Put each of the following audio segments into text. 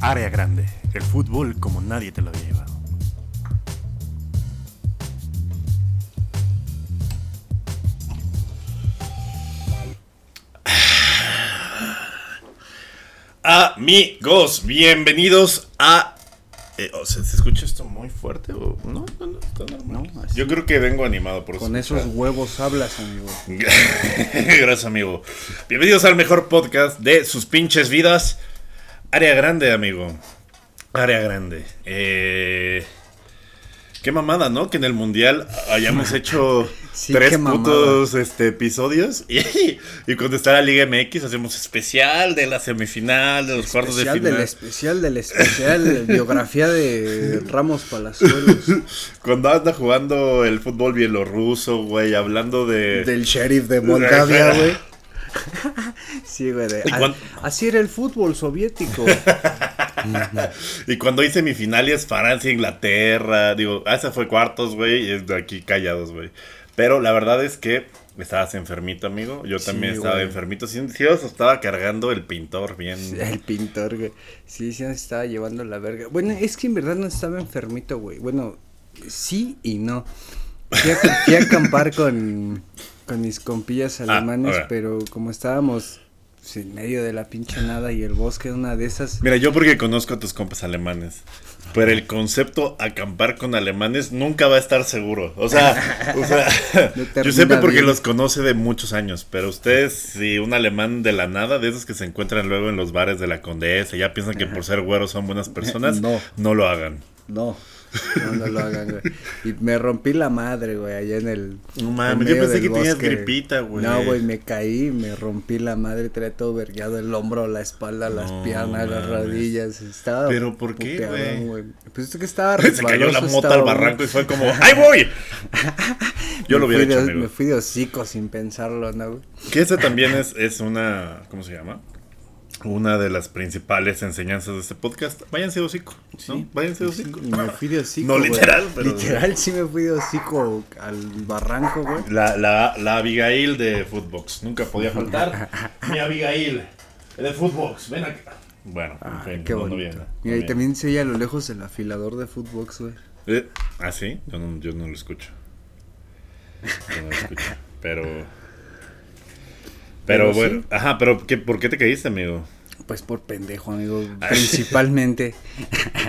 Área grande, el fútbol como nadie te lo había llevado. Amigos, bienvenidos a. Eh, o sea, ¿Se escucha esto muy fuerte o no? No, no, está normal. No, así. Yo creo que vengo animado por Con escuchar. esos huevos hablas, amigo. Gracias, amigo. Bienvenidos al mejor podcast de sus pinches vidas. Área grande, amigo. Área grande. Eh, Qué mamada, ¿no? Que en el mundial hayamos hecho Sí, tres putos este, episodios. Y, y cuando está la Liga MX hacemos especial de la semifinal, de los cuartos de Especial final. del especial del especial, biografía de Ramos Palazuelos, Cuando anda jugando el fútbol bielorruso, güey, hablando de... del sheriff de Moldavia, güey. Sí, güey. de- ¿Y cuán- Así era el fútbol soviético. Y cuando hay semifinales, Francia, Inglaterra, digo, ah, esa fue cuartos, güey, y es de aquí callados, güey. Pero la verdad es que estabas enfermito, amigo. Yo Sí, también estaba güey. enfermito. Sí, sí os estaba cargando el pintor bien. El pintor, güey. Sí, sí nos estaba llevando la verga. Bueno, es que en verdad no estaba enfermito, güey. Bueno, sí y no. Fui a, fui a acampar con, con mis compillas Ah, alemanes, pero como estábamos en medio de la pinche nada y el bosque, una de esas. Mira, yo porque conozco a tus compas alemanes. Pero el concepto acampar con alemanes nunca va a estar seguro. O sea, o sea No porque bien. los conoce de muchos años. Pero ustedes, si un alemán de la nada, de esos que se encuentran luego en los bares de la condesa, ya piensan que por ser güeros son buenas personas, No. no lo hagan. No. No, no lo hagan, güey. Y me rompí la madre, güey, allá en el. No mames, yo pensé que tenías bosque. gripita, güey. No, güey, me caí, me rompí la madre, traía todo vergueado, el hombro, la espalda, las No piernas, las rodillas. Estaba. ¿Pero por qué, güey? Pues es que estaba Se cayó la mota al barranco y fue como, ¡ay voy! Yo lo hubiera hecho, de-. Me fui de hocico sin pensarlo, ¿no, güey? Que esa también es, es una, ¿cómo se llama? Una de las principales enseñanzas de este podcast. Váyanse de hocico, ¿no? Sí. Váyanse de hocico. Y me fui de hocico. No literal, pero- Literal, sí me fui de hocico al barranco, güey. La, la, la Abigail de Footbox. Nunca podía faltar. Mi Abigail de Footbox. Ven acá. Bueno, Ah, en fin, qué bonito. Mira, y también se oye a lo lejos el afilador de Footbox, güey. Eh, ¿Ah, sí? Yo no, yo no lo escucho. Yo no lo escucho. Pero... Pero, Pero bueno, sí. ajá, pero ¿qué, ¿por qué te caíste, amigo? Pues por pendejo, amigo, principalmente.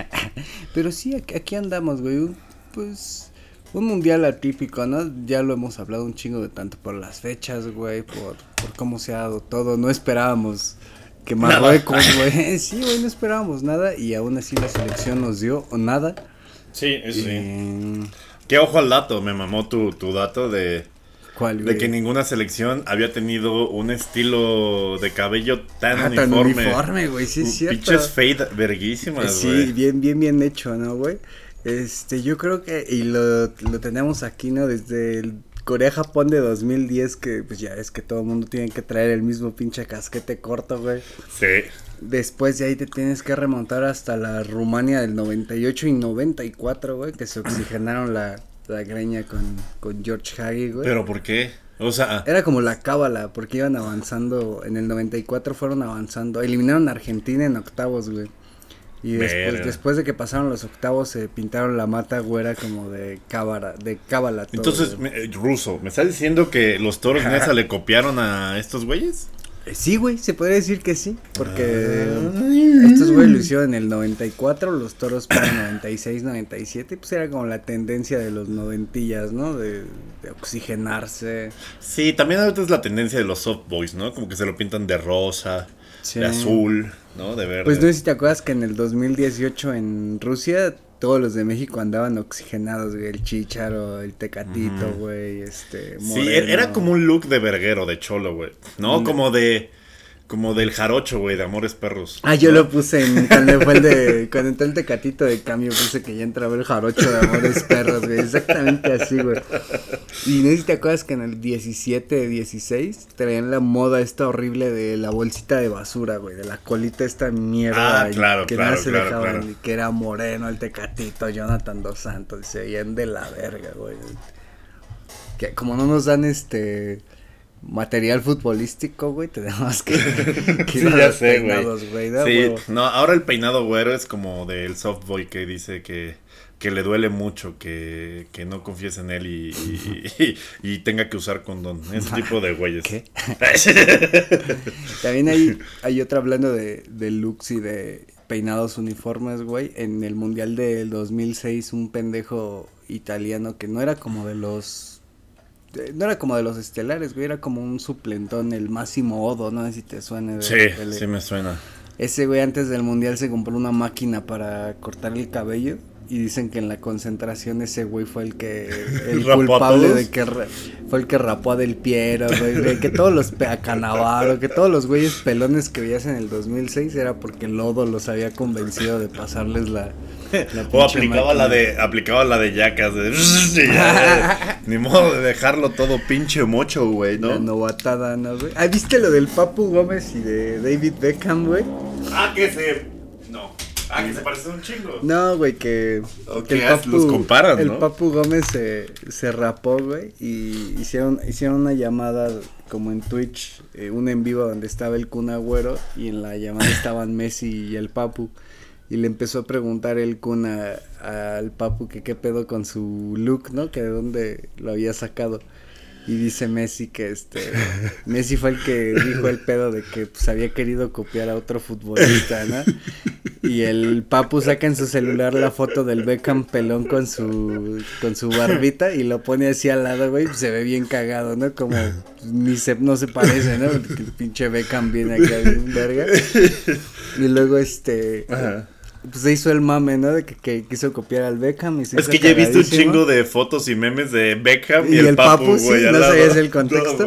Pero sí, aquí, andamos, güey. Pues un mundial atípico, ¿no? Ya lo hemos hablado un chingo de tanto por las fechas, güey, por, por cómo se ha dado todo. No esperábamos que. Marruecos, güey. Sí, güey, no esperábamos nada y aún así la selección nos dio nada. Sí, eso sí. Eh, Qué ojo al dato, me mamó tu, tu dato de, ¿Cuál, de que ninguna selección había tenido un estilo de cabello tan Ah, tan uniforme. uniforme, güey, sí es cierto. Pinches fade verguísimas, Sí, güey. bien, bien, bien hecho, ¿no, güey? Este, yo creo que, y lo, lo tenemos aquí, ¿no? Desde el Corea-Japón de 2010, que pues ya es que todo el mundo tiene que traer el mismo pinche casquete corto, güey. Sí. Después de ahí te tienes que remontar hasta la Rumania del 98 y 94, güey, que se oxigenaron la, la greña con, con George Hagi, güey. Pero ¿por qué? O sea, Era como la cábala, porque iban avanzando, en el 94 fueron avanzando, eliminaron a Argentina en octavos, güey. Y después, después de que pasaron los octavos se pintaron la mata güera como de cábala, de cábala entonces, me- eh, ruso, ¿me estás diciendo que los toros Nesa le copiaron a estos güeyes? Eh, Sí, güey, se podría decir que sí, porque Ah. estos güey lo hicieron en el 94, los toros para el 96, 97, pues era como la tendencia de los noventillas, ¿no? De, de oxigenarse. Sí, también ahorita es la tendencia de los soft boys, ¿no? Como que se lo pintan de rosa, Sí. de azul, ¿no? De verde. Pues no sé si te acuerdas que en el 2018 en Rusia todos los de México andaban oxigenados, güey, el chícharo, el tecatito, güey, este, Sí, Moreno. era era como un look de verguero, de cholo, güey. No, Mm. como de. Como del jarocho, güey, de Amores Perros. Ah, yo ¿no? lo puse en, cuando fue el de, cuando entró el tecatito de cambio, puse que ya entraba el jarocho de amores perros, güey, exactamente así, güey. Y no sé si te acuerdas que en el 17, 16, traían la moda esta horrible de la bolsita de basura, güey, de la colita esta mierda. Ah, y claro, que claro, nada se claro, dejaban, claro. y que era Moreno, el tecatito, Jonathan Dos Santos, y se veían de la verga, güey. Que como no nos dan este material futbolístico, güey, tenemos que, que Sí, ya sé, güey. ¿no? Sí, no, ahora el peinado güero es como del softboy que dice que, que le duele mucho que, que no confíes en él y, y, y tenga que usar condón. Ese tipo de güeyes. ¿Qué? También hay, hay otra hablando de, de looks y de peinados uniformes, güey. En el Mundial del 2006, un pendejo italiano que no era como de los... de- no era como de los estelares, güey. Era como un suplentón, el Máximo Odo, no sé si te suene. de Sí, tele. sí me suena. Ese güey antes del Mundial se compró una máquina para cortar el cabello. Y dicen que en la concentración ese güey fue el que... El ¿Rapó a culpable de que... Fue el que rapó a Del Piero, güey. de que todos los... A Canavaro, que todos los güeyes pelones que veías en el 2006 era porque Lodo los había convencido de pasarles la... la O aplicaba la de, aplicaba la de yacas de, Ni modo de dejarlo todo pinche mocho, güey, La ¿no? novatada, ¿no, güey? Ah, ¿viste lo del Papu Gómez y de David Beckham, güey? Ah, que se. No. Ah, que se parecen un chingo. No, güey, que, O que que as- los comparan, el ¿no? Papu Gómez se, se rapó, güey, y hicieron, hicieron una llamada como en Twitch, eh, un en vivo donde estaba el Kun Agüero y en la llamada estaban Messi y el Papu. Y le empezó a preguntar el Kun al Papu que qué pedo con su look, ¿no? Que de dónde lo había sacado. Y dice Messi que este Messi fue el que dijo el pedo de que pues había querido copiar a otro futbolista, ¿no? Y el Papu saca en su celular la foto del Beckham pelón con su con su barbita y lo pone así al lado, güey, pues, se ve bien cagado, ¿no? Como pues, ni se no se parece, ¿no? El pinche Beckham viene acá bien verga. Y luego este Ajá. Pues se hizo el mame, ¿no? De que, que quiso copiar al Beckham y se Es que ya he visto un chingo de fotos y memes de Beckham y, Y, el papu, sí, güey, al no sabías el contexto.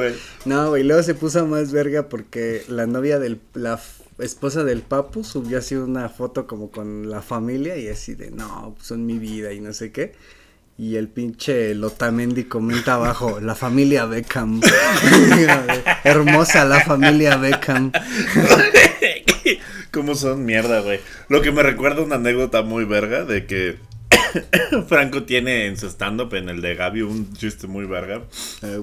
No, güey. No, luego se puso más verga porque la novia del, la esposa del papu subió así una foto como con la familia y así de, no, pues, son mi vida y no sé qué. Y el pinche Lotamendi comenta abajo, la familia Beckham. Hermosa la familia Beckham. ¿Cómo son mierda, güey? Lo que me recuerda una anécdota muy verga de que Franco tiene en su stand-up, en el de Gaby, un chiste muy verga. Eh,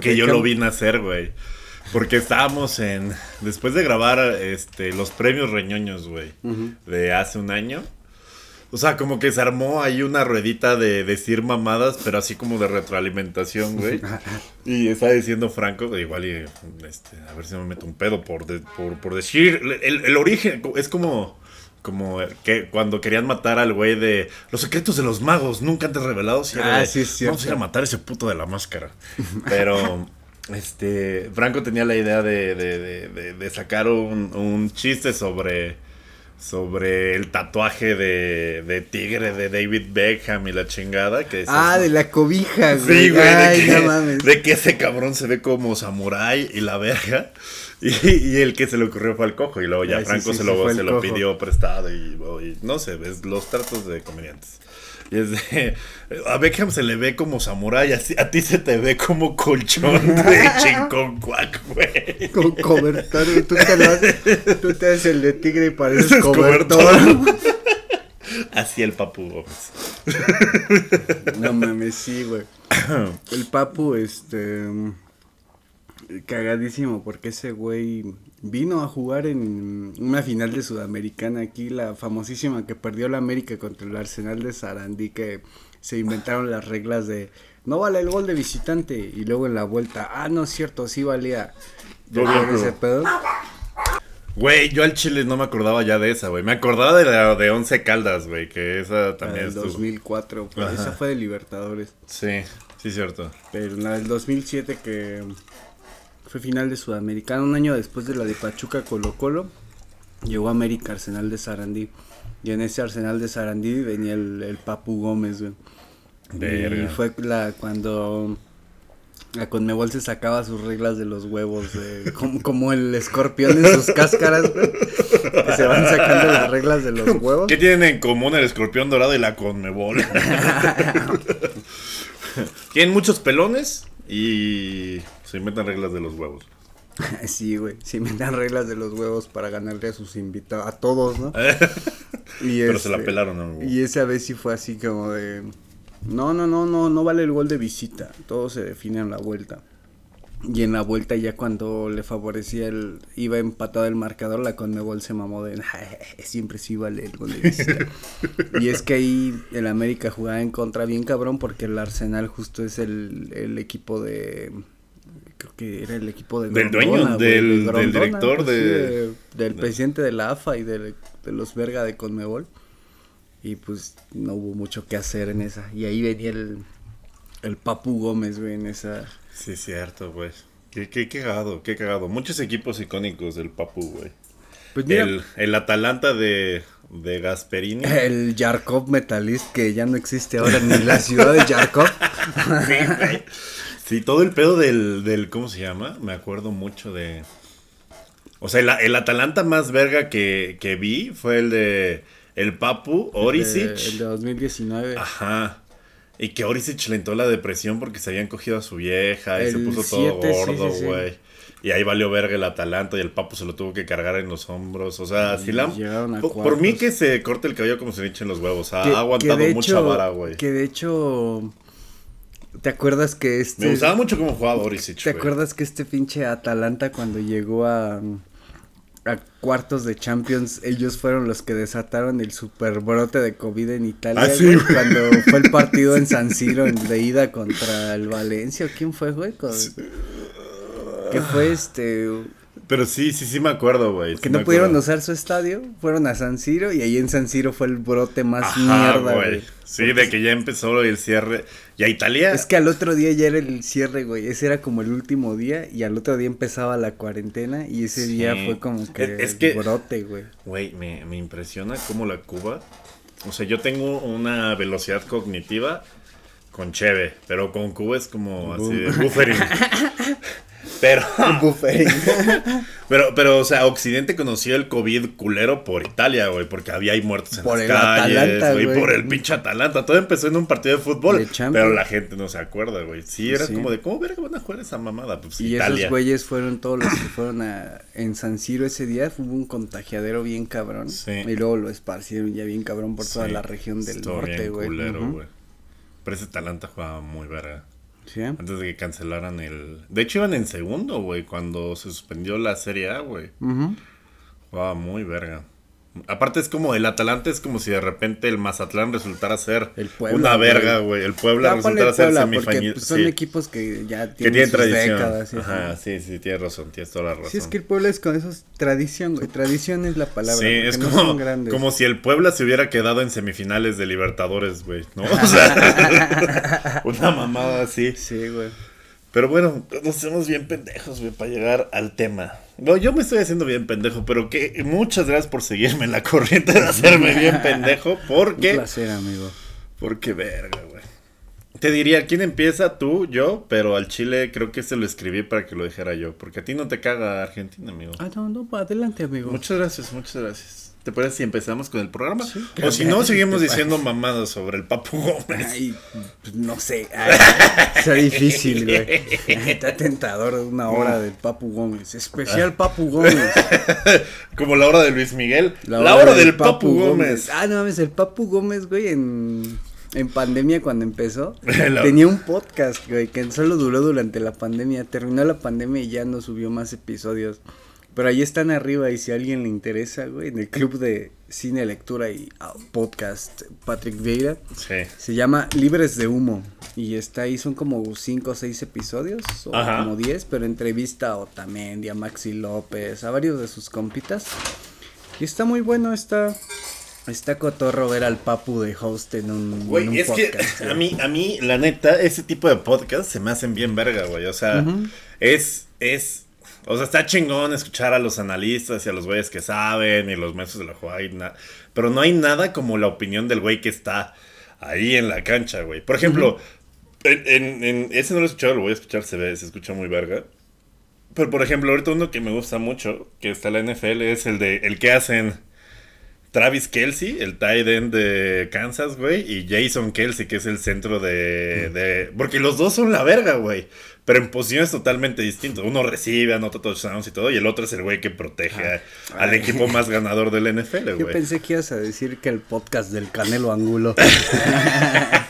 Que yo lo vi nacer, güey. Porque estábamos en. Después de grabar este, los premios reñoños, güey. De hace un año. O sea, como que se armó ahí una ruedita de decir mamadas, pero así como de retroalimentación, güey. y estaba diciendo Franco, igual y, este, a ver si me meto un pedo por, de- por, por decir. El, el origen es como. Como que cuando querían matar al güey de los secretos de los magos nunca antes revelados. y Ah, sí, cierto. Vamos a ir a matar a ese puto de la máscara. Pero este Franco tenía la idea de, de- de- de- de sacar un, un chiste sobre sobre el tatuaje de, de tigre de David Beckham y la chingada que Ah, de la cobija, güey. Sí, güey, Ay, de, que, no mames. de que ese cabrón se ve como samurái y la verga. Y, y el que se le ocurrió fue al cojo. Y luego ya Ay, Franco sí, se sí, lo, se lo pidió prestado. Y, y no sé, ves los tratos de comediantes. Y es de. A Beckham se le ve como samurái. A ti se te ve como colchón de chinconcuac, güey. Con cobertor. Tú te lo tú te haces el de tigre y pareces Es cobertor. cobertor. Así el papu Gómez. No mames, sí, güey. El papu, este. Cagadísimo, porque ese güey vino a jugar en una final de Sudamericana aquí, la famosísima que perdió la América contra el Arsenal de Sarandí, que se inventaron las reglas de no vale el gol de visitante, y luego en la vuelta, ah, no es cierto, sí valía. Todo ¿Ya bien, vieron ese pedo? Güey, yo al chile no me acordaba ya de esa, güey. Me acordaba de la de Once Caldas, güey. Que esa también estuvo. 2004, pues, esa fue de Libertadores. Sí, sí, cierto. Pero la del 2007 que fue final de Sudamericana, un año después de la de Pachuca Colo Colo, llegó América Arsenal de Sarandí. Y en ese Arsenal de Sarandí venía el, el Papu Gómez, güey. Verga. Y fue la cuando la Conmebol se sacaba sus reglas de los huevos, de- como, como el escorpión en sus cáscaras, güey. Que se van sacando las reglas de los huevos. ¿Qué tienen en común el escorpión dorado y la conmebol? tienen muchos pelones y se inventan reglas de los huevos. Sí, güey. Se inventan reglas de los huevos para ganarle a sus invitados, a todos, ¿no? Y Pero se la este, pelaron, ¿no? Y esa vez sí fue así como de... No, no, no, no, no vale el gol de visita. Todo se define en la vuelta. Y en la vuelta ya cuando le favorecía el, iba empatado el marcador, la Conmebol se mamó de siempre sí vale el gol de visita. y es que ahí el América jugaba en contra bien cabrón porque el Arsenal justo es el, el equipo de creo que era el equipo de del dueño, del, del, director pues, de, del presidente de la AFA y de, de los verga de Conmebol. Y pues no hubo mucho que hacer en esa. Y ahí venía el, el Papu Gómez, güey, en esa. Sí, cierto, güey. Qué, qué cagado, qué cagado. Muchos equipos icónicos del Papu, güey. Pues mira, el, el Atalanta de, de Gasperini. El Yarkov Metalist, que ya no existe ahora ni la ciudad de Yarkov. sí, güey. Sí, todo el pedo del, del, ¿cómo se llama? Me acuerdo mucho de... O sea, el, el Atalanta más verga que, que vi fue el de el Papu, Orisic. El de, 2019. Ajá. Y que Orisic le entró la depresión porque se habían cogido a su vieja y se puso todo gordo, güey. Sí, sí, y ahí valió verga el Atalanta y el Papu se lo tuvo que cargar en los hombros. O sea, si la... Por, por, mí que se corte el cabello como se le echen los huevos. Ha, que, ha aguantado mucha hecho, vara, güey. Que de hecho... ¿Te acuerdas que este... Me gustaba mucho cómo jugaba Orisic, ¿Te wey? acuerdas que este pinche Atalanta cuando llegó a a cuartos de Champions, ellos fueron los que desataron el super brote de COVID en Italia. Ah, sí, güey, cuando fue el partido en San Siro en, de ida contra el Valencia. ¿Quién fue, güey? Con. Que fue este. Pero sí, sí, sí me acuerdo, güey. Que sí no pudieron usar su estadio, fueron a San Siro y ahí en San Siro fue el brote más Ajá, mierda, güey. Sí, Porque de que ya empezó el cierre. Y a Italia. Es que al otro día ya era el cierre, güey. Ese era como el último día y al otro día empezaba la cuarentena y ese sí. día fue como que, es, es que brote, güey. Güey, me, me impresiona cómo la Cuba. O sea, yo tengo una velocidad cognitiva con Cheve, pero con Cuba es como Boom. así, buffering. Pero. pero, pero, o sea, Occidente conoció el COVID culero por Italia, güey. Porque había ahí muertos en por las calles, Atalanta, güey. güey. Por el pinche Atalanta. Todo empezó en un partido de fútbol. De pero la gente no se acuerda, güey. Sí, era Sí. como de, ¿cómo verga van a jugar esa mamada? Pues Y Italia. esos güeyes fueron todos los que fueron a en San Siro ese día, hubo un contagiadero bien cabrón. Sí. Y luego lo esparcieron ya bien cabrón por toda Sí, la región del estuvo norte, bien güey. culero, güey. Pero ese Atalanta jugaba muy verga. Sí. Antes de que cancelaran el. De hecho, iban en segundo, güey. Cuando se suspendió la Serie A, güey. Jugaba muy verga. Aparte es como el Atalanta es como si de repente el Mazatlán resultara ser El Puebla, una verga, güey. El Puebla resultara ser Puebla, semifinalista. pues, son equipos que ya que tienen sus tradición. décadas. Ajá, sí, sí, tienes razón, tienes toda la razón. Sí, es que el pueblo es con esos tradición, güey. Tradición es la palabra. Sí, es no como, como si el Puebla se hubiera quedado en semifinales de Libertadores, güey, ¿no? O sea, una mamada así. Sí, güey. Pero bueno, nos hacemos bien pendejos, güey, para llegar al tema. No, yo me estoy haciendo bien pendejo, pero que muchas gracias por seguirme en la corriente de hacerme bien pendejo, Un porque... placer, amigo. Porque verga, güey. Te diría, ¿quién empieza? Tú, yo, pero al Chile creo que se lo escribí para que lo dijera yo, porque a ti no te caga Argentina, amigo. Ah, no, no, adelante, amigo. Muchas gracias, muchas gracias. ¿Te parece si empezamos con el programa? Sí, o si no, seguimos diciendo mamadas sobre el Papu Gómez. Ay, pues, no sé. Ay, está difícil, güey. Está tentador una hora del Papu Gómez. Especial Papu Gómez. Como la hora de Luis Miguel. La hora, del, Papu, Gómez. Ah, no mames, el Papu Gómez, güey, en, en pandemia cuando empezó, La- tenía un podcast, güey, que solo duró durante la pandemia. Terminó la pandemia y ya no subió más episodios. Pero ahí están arriba y si a alguien le interesa, güey, en el club de cine, lectura y ah, podcast Patrick Vieira. Sí. Se llama Libres de Humo. Y está ahí, son como 5 o 6 episodios, o Ajá. como 10, pero entrevista a Otamendi, a Maxi López, a varios de sus compitas. Y está muy bueno, está. Está cotorro ver al Papu de host en un, en un Güey, es que podcast, a güey. mí, a mí, la neta, ese tipo de podcast se me hacen bien verga, güey. O sea, es, es, o sea, está chingón escuchar a los analistas y a los güeyes que saben y los maestros de la jugada Pero no hay nada como la opinión del güey que está ahí en la cancha, güey. Por ejemplo, en, en- en- ese no lo he escuchado, lo voy a escuchar, se ve, se escucha muy verga. Pero por ejemplo, ahorita uno que me gusta mucho, que está en la NFL, es el de el que hacen Travis Kelsey, el tight end de Kansas, güey, y Jason Kelsey, que es el centro de, de... Porque los dos son la verga, güey. Pero en posiciones totalmente distintas. Uno recibe, anota touchdowns y todo, y el otro es el güey que protege a- al Ay. equipo más ganador del NFL, Yo güey. pensé que ibas a decir que el podcast del Canelo Angulo.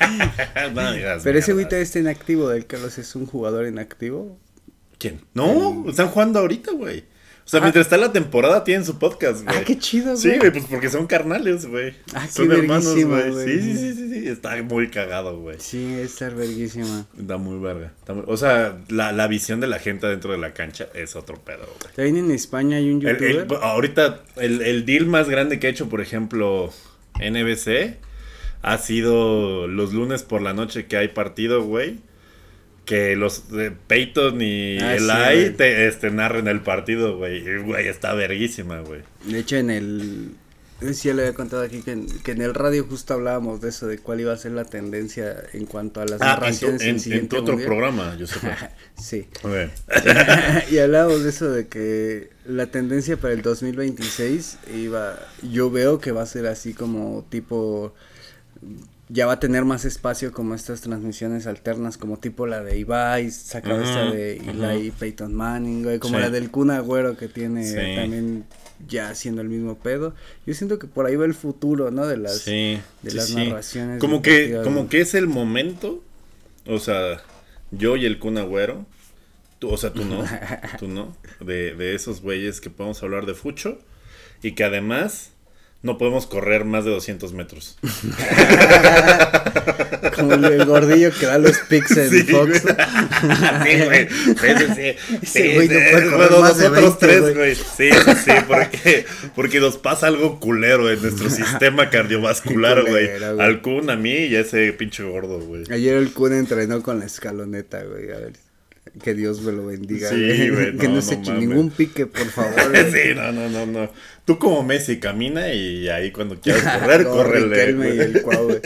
No digas Pero ese güey todavía está inactivo. Del Carlos es un jugador inactivo. ¿Quién? No, están jugando ahorita, güey. O sea, mientras está la temporada tienen su podcast, güey. Ah, qué chido, güey. Sí, güey, pues porque son carnales, güey. Ah, qué son hermanos, verguísima, güey. Sí, sí, sí, sí, sí. Está muy cagado, güey. Sí, es estar verguísima. Está muy verga. Está muy- O sea, la, la visión de la gente dentro de la cancha es otro pedo, güey. También en España hay un El- el- youtuber. ahorita, el, el deal más grande que ha hecho, por ejemplo, NBC, ha sido los lunes por la noche que hay partido, güey. Que los de Peyton y Ah, sí, Eli te este, narren el partido, güey. Güey, está verguísima, güey. De hecho, en el. si ya le había contado aquí que en, que en el radio justo hablábamos de eso, de cuál iba a ser la tendencia en cuanto a las Ah, en tu, narraciones en- en tu otro mundial. programa, yo sé. sí. Y hablábamos de eso de que la tendencia para el 2026 iba, yo veo que va a ser así como tipo, ya va a tener más espacio como estas transmisiones alternas, como tipo la de Ibai, sacaba Ujú, esta de Eli ujú. Peyton Manning, güey, como Sí. la del Kun Agüero que tiene Sí. también ya haciendo el mismo pedo. Yo siento que por ahí va el futuro, ¿no? De las, Sí, de las narraciones. Como que, como que es el momento. O sea, yo y el Kun Agüero. Tú, o sea, tú no. tú no. De, de esos güeyes que podemos hablar de fucho. Y que además no podemos correr más de 200 metros. Como el, gordillo que da los pics en Sí, Fox. güey. Sí, güey. Sí, sí. Ese güey no puede correr bueno, más de nosotros 20, tres, güey. Sí, sí, porque, porque nos pasa algo culero en nuestro sistema cardiovascular, güey. Al Kun, a mí y a ese pinche gordo, güey. Ayer el Kun entrenó con la escaloneta, güey. A ver, que Dios me lo bendiga. Sí, güey, que no, no, se eche mames. ningún pique, por favor. güey. Sí, no, no, no, no. Tú como Messi camina y ahí cuando quieras correr, córrele. Y güey. el Cuau, güey.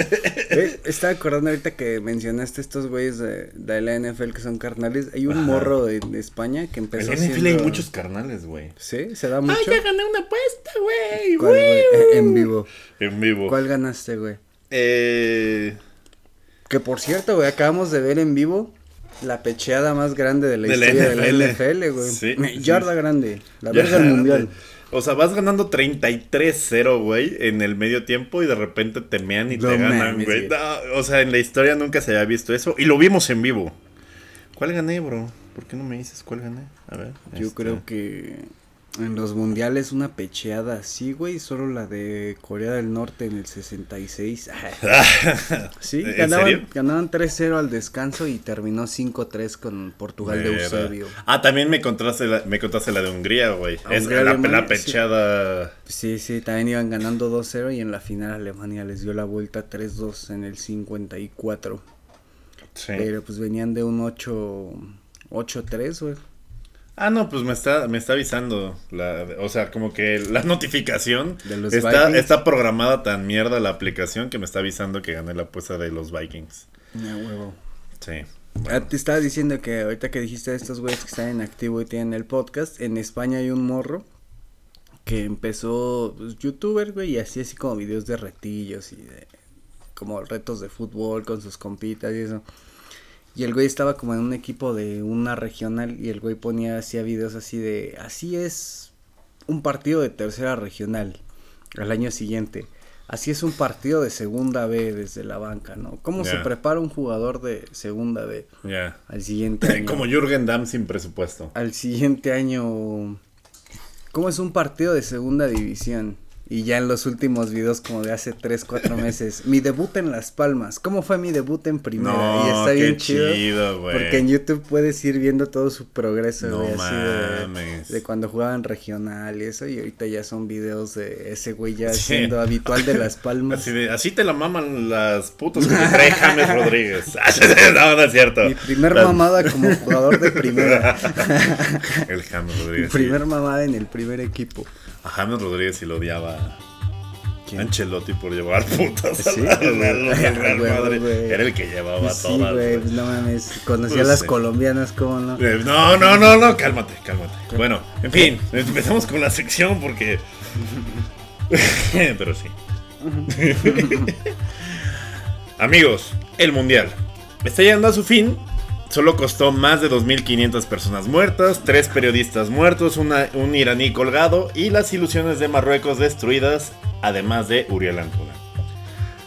Estaba acordando ahorita que mencionaste estos güeyes de, de la NFL que son carnales. Hay un Ajá. morro de, de España que En empezó la NFL hay muchos carnales, güey. Sí, se da mucho. gané una apuesta, güey. ¿Cuál, güey? Eh, En vivo. En vivo. ¿Cuál ganaste, güey? Eh, Que por cierto, güey, acabamos de ver en vivo la pecheada más grande de la De la historia de la NFL. Güey. Sí, sí. Yarda grande. La verga del mundial. O sea, vas ganando 33-0, güey, en el medio tiempo y de repente te mean y No te ganan, güey. güey. No, o sea, en la historia nunca se había visto eso y lo vimos en vivo. ¿Cuál gané, bro? ¿Por qué no me dices cuál gané? A ver. Yo este. creo que en los mundiales una pecheada así, güey, solo la de Corea del Norte en el 66. sí, ¿En ganaban, ganaban 3-0 al descanso y terminó 5-3 con Portugal de Verga. Eusebio. Ah, también me contaste la, me contaste la de Hungría, güey. A Es Hungría, la, Alemania, la pecheada. Sí, sí, también iban ganando 2-0 y en la final Alemania les dio la vuelta 3-2 en el 54. Sí. Pero pues venían de un 8 8-3, güey. Ah, no, pues me está, me está avisando. La, o sea, como que la notificación De los está, Vikings. está programada tan mierda la aplicación que me está avisando que gané la apuesta de los Vikings. Ah, huevo. Sí. Ah, te estaba diciendo que ahorita que dijiste de estos güeyes que están en activo y tienen el podcast, en España hay un morro que empezó pues, youtuber, güey, y hacía así como videos de retillos y de como retos de fútbol con sus compitas y eso. Y el güey estaba como en un equipo de una regional y el güey ponía, hacía videos así de, así es un partido de tercera regional al año siguiente. Así es un partido de segunda B desde la banca, ¿no? ¿Cómo se prepara un jugador de segunda B al siguiente año? Como Jürgen Damm sin presupuesto. Al siguiente año, ¿cómo es un partido de segunda división? Y ya en los últimos videos como de hace 3, 4 meses, mi debut en Las Palmas, ¿cómo fue mi debut en primera? No, y está qué bien chido. Porque en YouTube puedes ir viendo todo su progreso, No güey, así de, cuando jugaban regional y eso, y ahorita ya son videos de ese güey ya Sí. siendo habitual de Las Palmas. Así, de, así te la maman las putas que trae James Rodríguez. no, no es cierto. Mi primer Las- mamada como jugador de primera. El James Mi Rodríguez. sí. primer mamada en el primer equipo. A James Rodríguez sí lo odiaba ¿Quién? Ancelotti por llevar putas Sí, Real Madrid. Era el que llevaba Sí, todas. pues no mames. Conocía Pues a las sí. colombianas, ¿cómo no? Eh, No, no, no, no, cálmate, cálmate. Bueno, en fin, empezamos con la sección porque. Pero sí. Amigos, el mundial está llegando a su fin. Solo costó más de 2.500 personas muertas, tres periodistas muertos, una- un iraní colgado y las ilusiones de Marruecos destruidas, además de Uriel Antuna.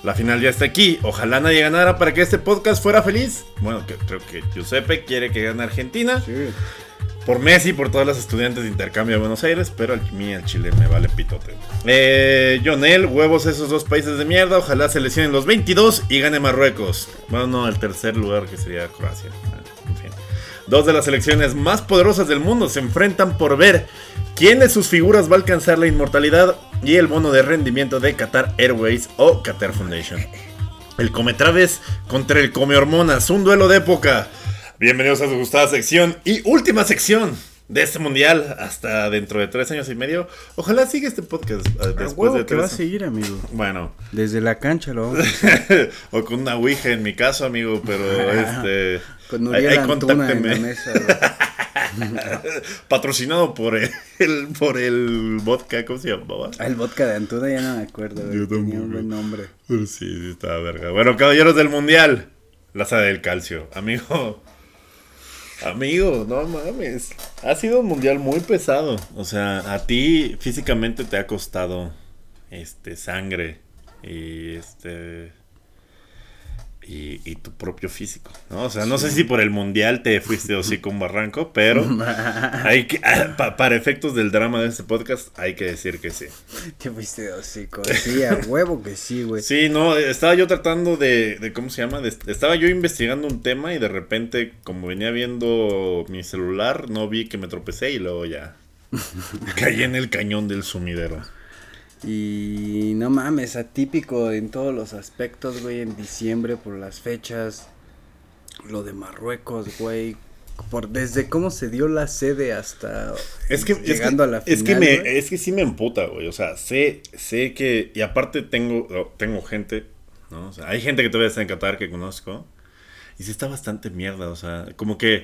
La final ya está aquí. Ojalá nadie ganara para que este podcast fuera feliz. Bueno, que- creo que Giuseppe quiere que gane Argentina. Sí. por Messi, por todas las estudiantes de intercambio de Buenos Aires, pero a mí el Chile me vale pitote. Eh, Jonel, huevos esos dos países de mierda, ojalá se lesionen los 22 y gane Marruecos. Bueno, no, el tercer lugar que sería Croacia. Dos de las selecciones más poderosas del mundo se enfrentan por ver quién de sus figuras va a alcanzar la inmortalidad y el bono de rendimiento de Qatar Airways o Qatar Foundation. El Come Traves contra el Come Hormonas, un duelo de época. Bienvenidos a su gustada sección y última sección de este mundial hasta dentro de tres años y medio. Ojalá siga este podcast uh, después huevo de que va a tres. seguir, amigo. Bueno, Desde la cancha lo vamos a o con una ouija en mi caso, amigo, pero este. Con Uriel ahí Antuna en la mesa. Patrocinado por el, por el vodka, ¿cómo se llamaba? Ah, el vodka de Antuna ya no me acuerdo. Yo Tenía un buen nombre. Sí, sí, estaba verga. Bueno, caballeros del mundial. La sala del calcio. Amigo. Amigo, no mames. Ha sido un mundial muy pesado. O sea, a ti físicamente te ha costado este sangre y este y, y tu propio físico, ¿no? O sea, no sé si por el mundial te fuiste así con barranco, pero hay que ah, pa- para efectos del drama de este podcast hay que decir que sí. Te fuiste de hocico. Sí, a huevo que sí, güey. Sí, no, estaba yo tratando de, de ¿cómo se llama? De- estaba yo investigando un tema y de repente, como venía viendo mi celular, no vi que me tropecé y luego ya caí en el cañón del sumidero. Y no mames, atípico en todos los aspectos, güey, en diciembre por las fechas. Lo de Marruecos, güey. Por, desde cómo se dio la sede hasta Es que, es que- llegando a la final. es que me, güey. es que sí me emputa, güey. O sea, sé, sé que, y aparte tengo, tengo gente, ¿no? O sea, hay gente que todavía está en Qatar que conozco. Y sí está bastante mierda, o sea, como que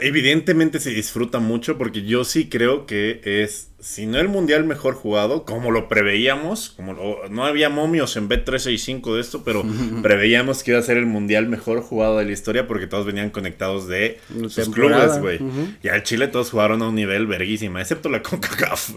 evidentemente se disfruta mucho porque yo sí creo que es, si no el mundial mejor jugado, como lo preveíamos, como lo- no había momios en B365 de esto, pero preveíamos que iba a ser el mundial mejor jugado de la historia porque todos venían conectados de sus clubes, güey. Y al Chile todos jugaron a un nivel verguísima, excepto la CONCACAF.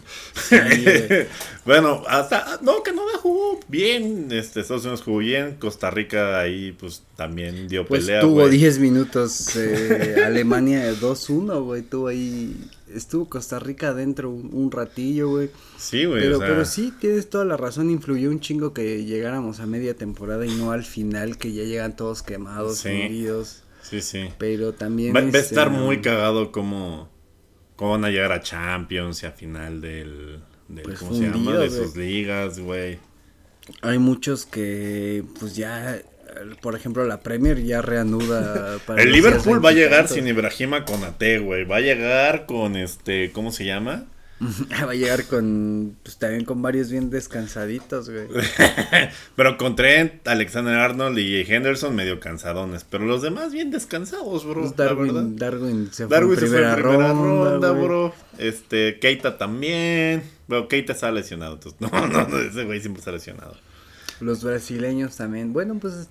bueno, hasta, no, Canadá jugó bien, este, Estados Unidos jugó bien, Costa Rica ahí pues también dio Pues pelea, tuvo güey. 10 minutos eh, Alemania 2-1, güey. Tuvo ahí. Estuvo Costa Rica adentro un, un ratillo, güey. Sí, güey, Pero, o sea, pero sí, tienes toda la razón. Influyó un chingo que llegáramos a media temporada y no al final, que ya llegan todos quemados, Sí. hundidos. sí, sí. Pero también. Va, va a este, estar muy cagado como, cómo van a llegar a Champions y a final del, del Pues ¿cómo se llama? De sus ligas, güey. Hay muchos que, pues ya. Por ejemplo, la Premier ya reanuda para El Liverpool va a llegar sin Ibrahima Konate, güey. Va a llegar con este, ¿cómo se llama? va a llegar con. Pues también con varios bien descansaditos, güey. Pero con Trent, Alexander Arnold y Henderson medio cansadones. Pero los demás bien descansados, bro. Pues la verdad. Darwin, Darwin se fue Darwin en se fue en primera, primera ronda, bro. Este, Keita también. Bueno, Keita está lesionado. Entonces, no, no, no, ese güey siempre está lesionado. Los brasileños también. Bueno, pues.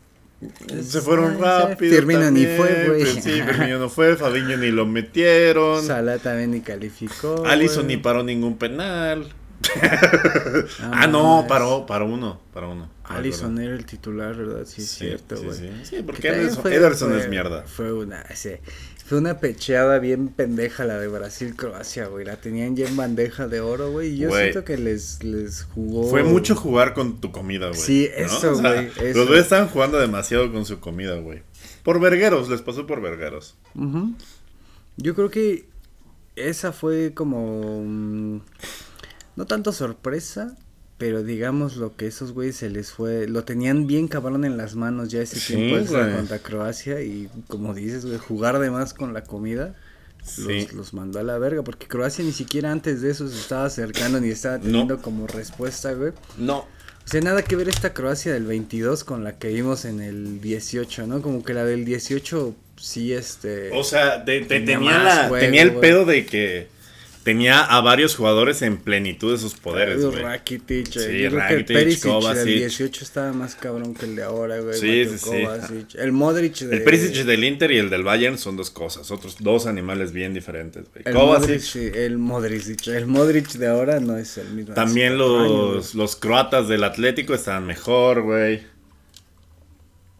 Se fueron ah, rápido. Firmino ni también, fue, güey. pues sí, Firmino no fue. Fabinho ni lo metieron. Salah también ni calificó. Allison ni paró ningún penal. ah, no, paró, paró uno. Paró uno. Allison era el titular, ¿verdad? Sí, es Sí, cierto, güey. sí. Sí, porque Ederson, fue- Ederson fue- es mierda. Fue una, sí, fue una pecheada bien pendeja la de Brasil-Croacia, güey. La tenían ya en bandeja de oro, güey. Y yo siento que les, les jugó. Fue mucho jugar con tu comida, güey. Sí, ¿no? eso, O sea, güey. Los güeyes estaban jugando demasiado con su comida, güey. Por vergueros, les pasó por vergueros. Ujú. Yo creo que esa fue como. mm, no tanto sorpresa, pero digamos lo que esos güeyes se les fue. Lo tenían bien cabrón en las manos ya ese Sí, tiempo contra Croacia. Y como dices, güey, jugar de más con la comida. Sí. Los, los mandó a la verga, porque Croacia ni siquiera antes de eso se estaba acercando ni estaba No. teniendo como respuesta, güey. No. O sea, nada que ver esta Croacia del 22 con la que vimos en el 18, ¿no? Como que la del 18 sí, este... O sea, de- de- Tenía tenía, más la- juego, tenía el pedo de que tenía a varios jugadores en plenitud de sus poderes, güey. Rakitic, Sí, eh, creo que el Rakitic, Perisic del 18 estaba más cabrón que el de ahora, güey. Sí, Mateo sí, sí. El Modric de... El Perisic del Inter y el del Bayern son dos cosas, otros dos animales bien diferentes, güey. El Kovacic, Modric, sí, el Modric, el Modric de ahora no es el mismo. también los, los croatas del Atlético estaban mejor, güey.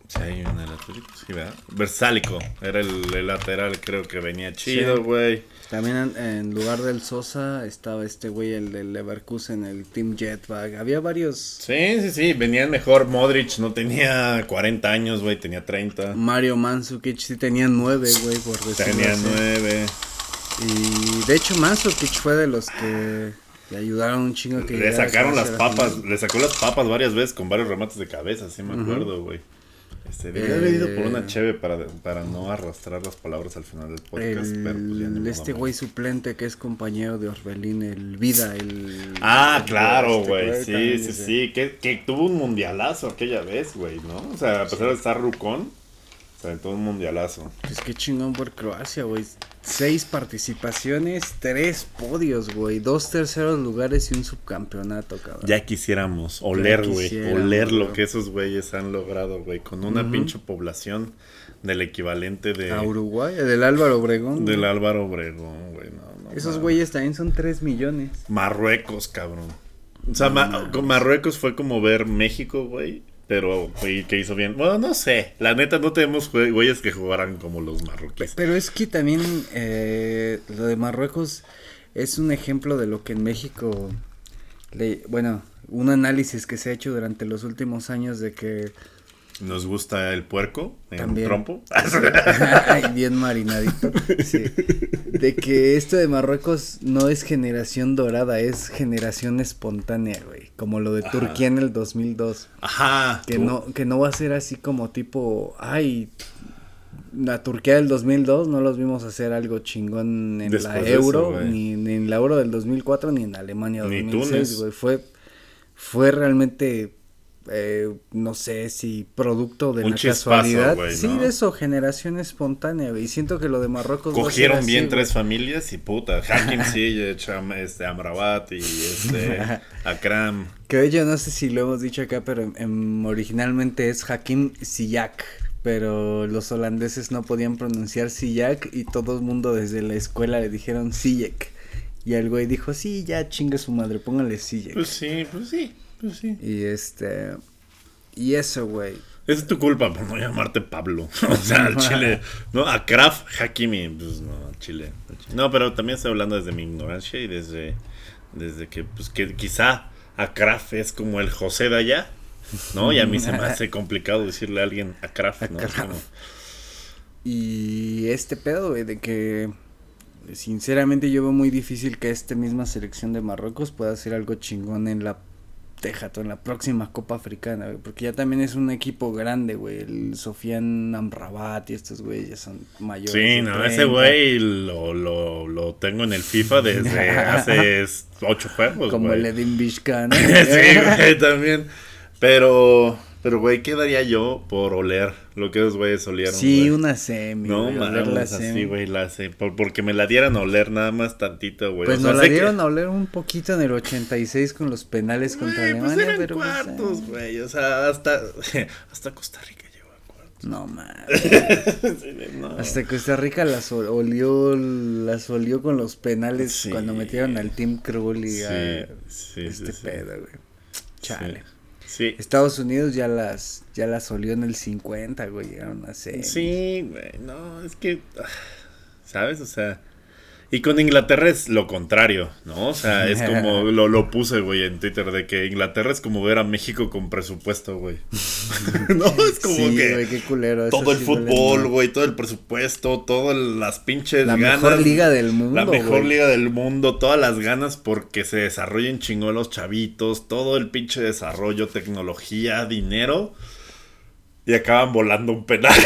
Sí, hay un Atlético, sí, ¿verdad? Versálico, era el, lateral, creo que venía chido, güey. También en, lugar del Sosa estaba este güey, el del Leverkusen, el Team Jetbag. Había varios. Sí, sí, sí, venían mejor. Modric no tenía 40 años, güey, tenía 30. Mario Mandzukic sí tenía 9, güey, por decirlo Tenía 9. Y de hecho Mandzukic fue de los que le ayudaron un chingo que Le sacaron las papas, le sacó las papas varias veces con varios remates de cabeza, sí me acuerdo, güey. Este, haber ido por una eh, cheve para, para no arrastrar las palabras al final del podcast. El, pero pues este güey suplente que es compañero de Orbelín, el Vida, el. Ah, claro, este güey. sí, sí, sí. Que, que, tuvo un mundialazo aquella vez, güey, ¿no? O sea, a pesar de estar rucón, en todo un mundialazo. Pues qué chingón por Croacia, güey. Seis participaciones, tres podios, güey. Dos terceros lugares y un subcampeonato, cabrón. Ya quisiéramos oler, güey. Oler lo que esos güeyes han logrado, güey. Con una pinche población del equivalente de. A Uruguay, del Álvaro Obregón. Del Álvaro Obregón, güey. No, esos güeyes también son tres millones. Marruecos, cabrón. O sea, Marruecos fue como ver México, güey pero que hizo bien. Bueno, no sé. La neta, no tenemos güeyes que jugaran como los marroquíes. Pero es que también eh, lo de Marruecos es un ejemplo de lo que en México. Le, bueno, un análisis que se ha hecho durante los últimos años de que nos gusta el puerco en trompo. bien marinadito. De que esto de Marruecos no es generación dorada, es generación espontánea, güey. Como lo de Turquía en el 2002. Ajá. Que no, que no va a ser así como tipo, ay, la Turquía del 2002 no los vimos hacer algo chingón en la Euro, ni, en la Euro del 2004, ni en Alemania 2006, güey. Fue, fue realmente eh, no sé si producto de la casualidad. Sí, de eso, generación espontánea, Y siento que lo de Marruecos. Cogieron bien tres familias y puta. Hakim sí, este, Amrabat y este, Akram. Que yo no sé si lo hemos dicho acá, pero originalmente es Hakim Siyak. Pero los holandeses no podían pronunciar Siyak y todo el mundo desde la escuela le dijeron Sijek. Y el güey dijo, sí, ya chingue su madre, póngale Sijek. Pues sí, pues sí. Pues y este. Y eso, güey. Esa es tu culpa por no llamarte Pablo. o sea, al Chile. No, a Kraft Hakimi. Pues no, Chile. No, pero también estoy hablando desde mi ignorancia y desde. Desde que, pues que quizá a Kraft es como el José de allá. ¿No? Y a mí se me hace complicado decirle a alguien a Kraft, ¿no? Y este pedo, güey, de que. Sinceramente yo veo muy difícil que esta misma selección de Marruecos pueda hacer algo chingón en la Tejato en la próxima Copa Africana, porque ya también es un equipo grande, güey. El Sofian Amrabat y estos güeyes ya son mayores. Sí, no, ese güey lo, lo, lo, tengo en el FIFA desde hace ocho juegos, Como el Edin Vizcan. sí, güey, también. Pero pero, güey, ¿qué daría yo por oler lo que esos güeyes olieron? Sí, una semi. No, mames, así, güey, la semi. porque me la dieran a oler nada más tantito, güey. Pues nos la dieron a oler un poquito en el 86 con los penales contra pues Alemania, pues pero. cuartos, güey. O sea, hasta, hasta Costa Rica llegó a cuartos. No, mames. Hasta Costa Rica las olió, las olió con los penales cuando metieron al Team Krul y a este pedo, güey. Chale. Estados Unidos ya las ya las olió en el 50, güey, llegaron a ser. Sí, güey, no, es que ah, ¿sabes? O sea, y con Inglaterra es lo contrario, ¿no? O sea, es como lo, lo puse, güey, en Twitter, de que Inglaterra es como ver a México con presupuesto, güey. no, es como que qué culero. todo el fútbol, güey, todo el presupuesto, todas las pinches ganas. La mejor liga del mundo. La mejor liga del mundo, todas las ganas porque se desarrollen chingón los chavitos, todo el pinche desarrollo, tecnología, dinero. Y acaban volando un penal.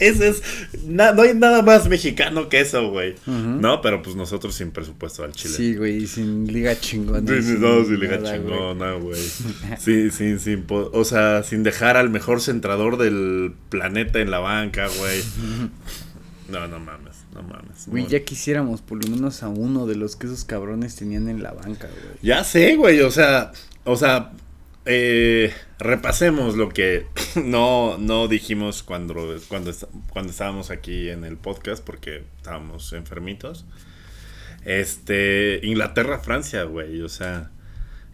Ese es. no hay nada más mexicano que eso, güey. No, pero pues nosotros sin presupuesto al Chile. Sí, güey, sin liga chingona. Sí, sin, no, sin liga chingona, güey. sí, sí, sin. O sea, sin dejar al mejor centrador del planeta en la banca, güey. No, no mames, no mames. Güey, ya quisiéramos por lo menos a uno de los que esos cabrones tenían en la banca, güey. Ya sé, güey, o sea, o sea, eh, repasemos lo que no, no dijimos cuando, cuando, cuando estábamos aquí en el podcast porque estábamos enfermitos. Este, Inglaterra, Francia, güey, o sea,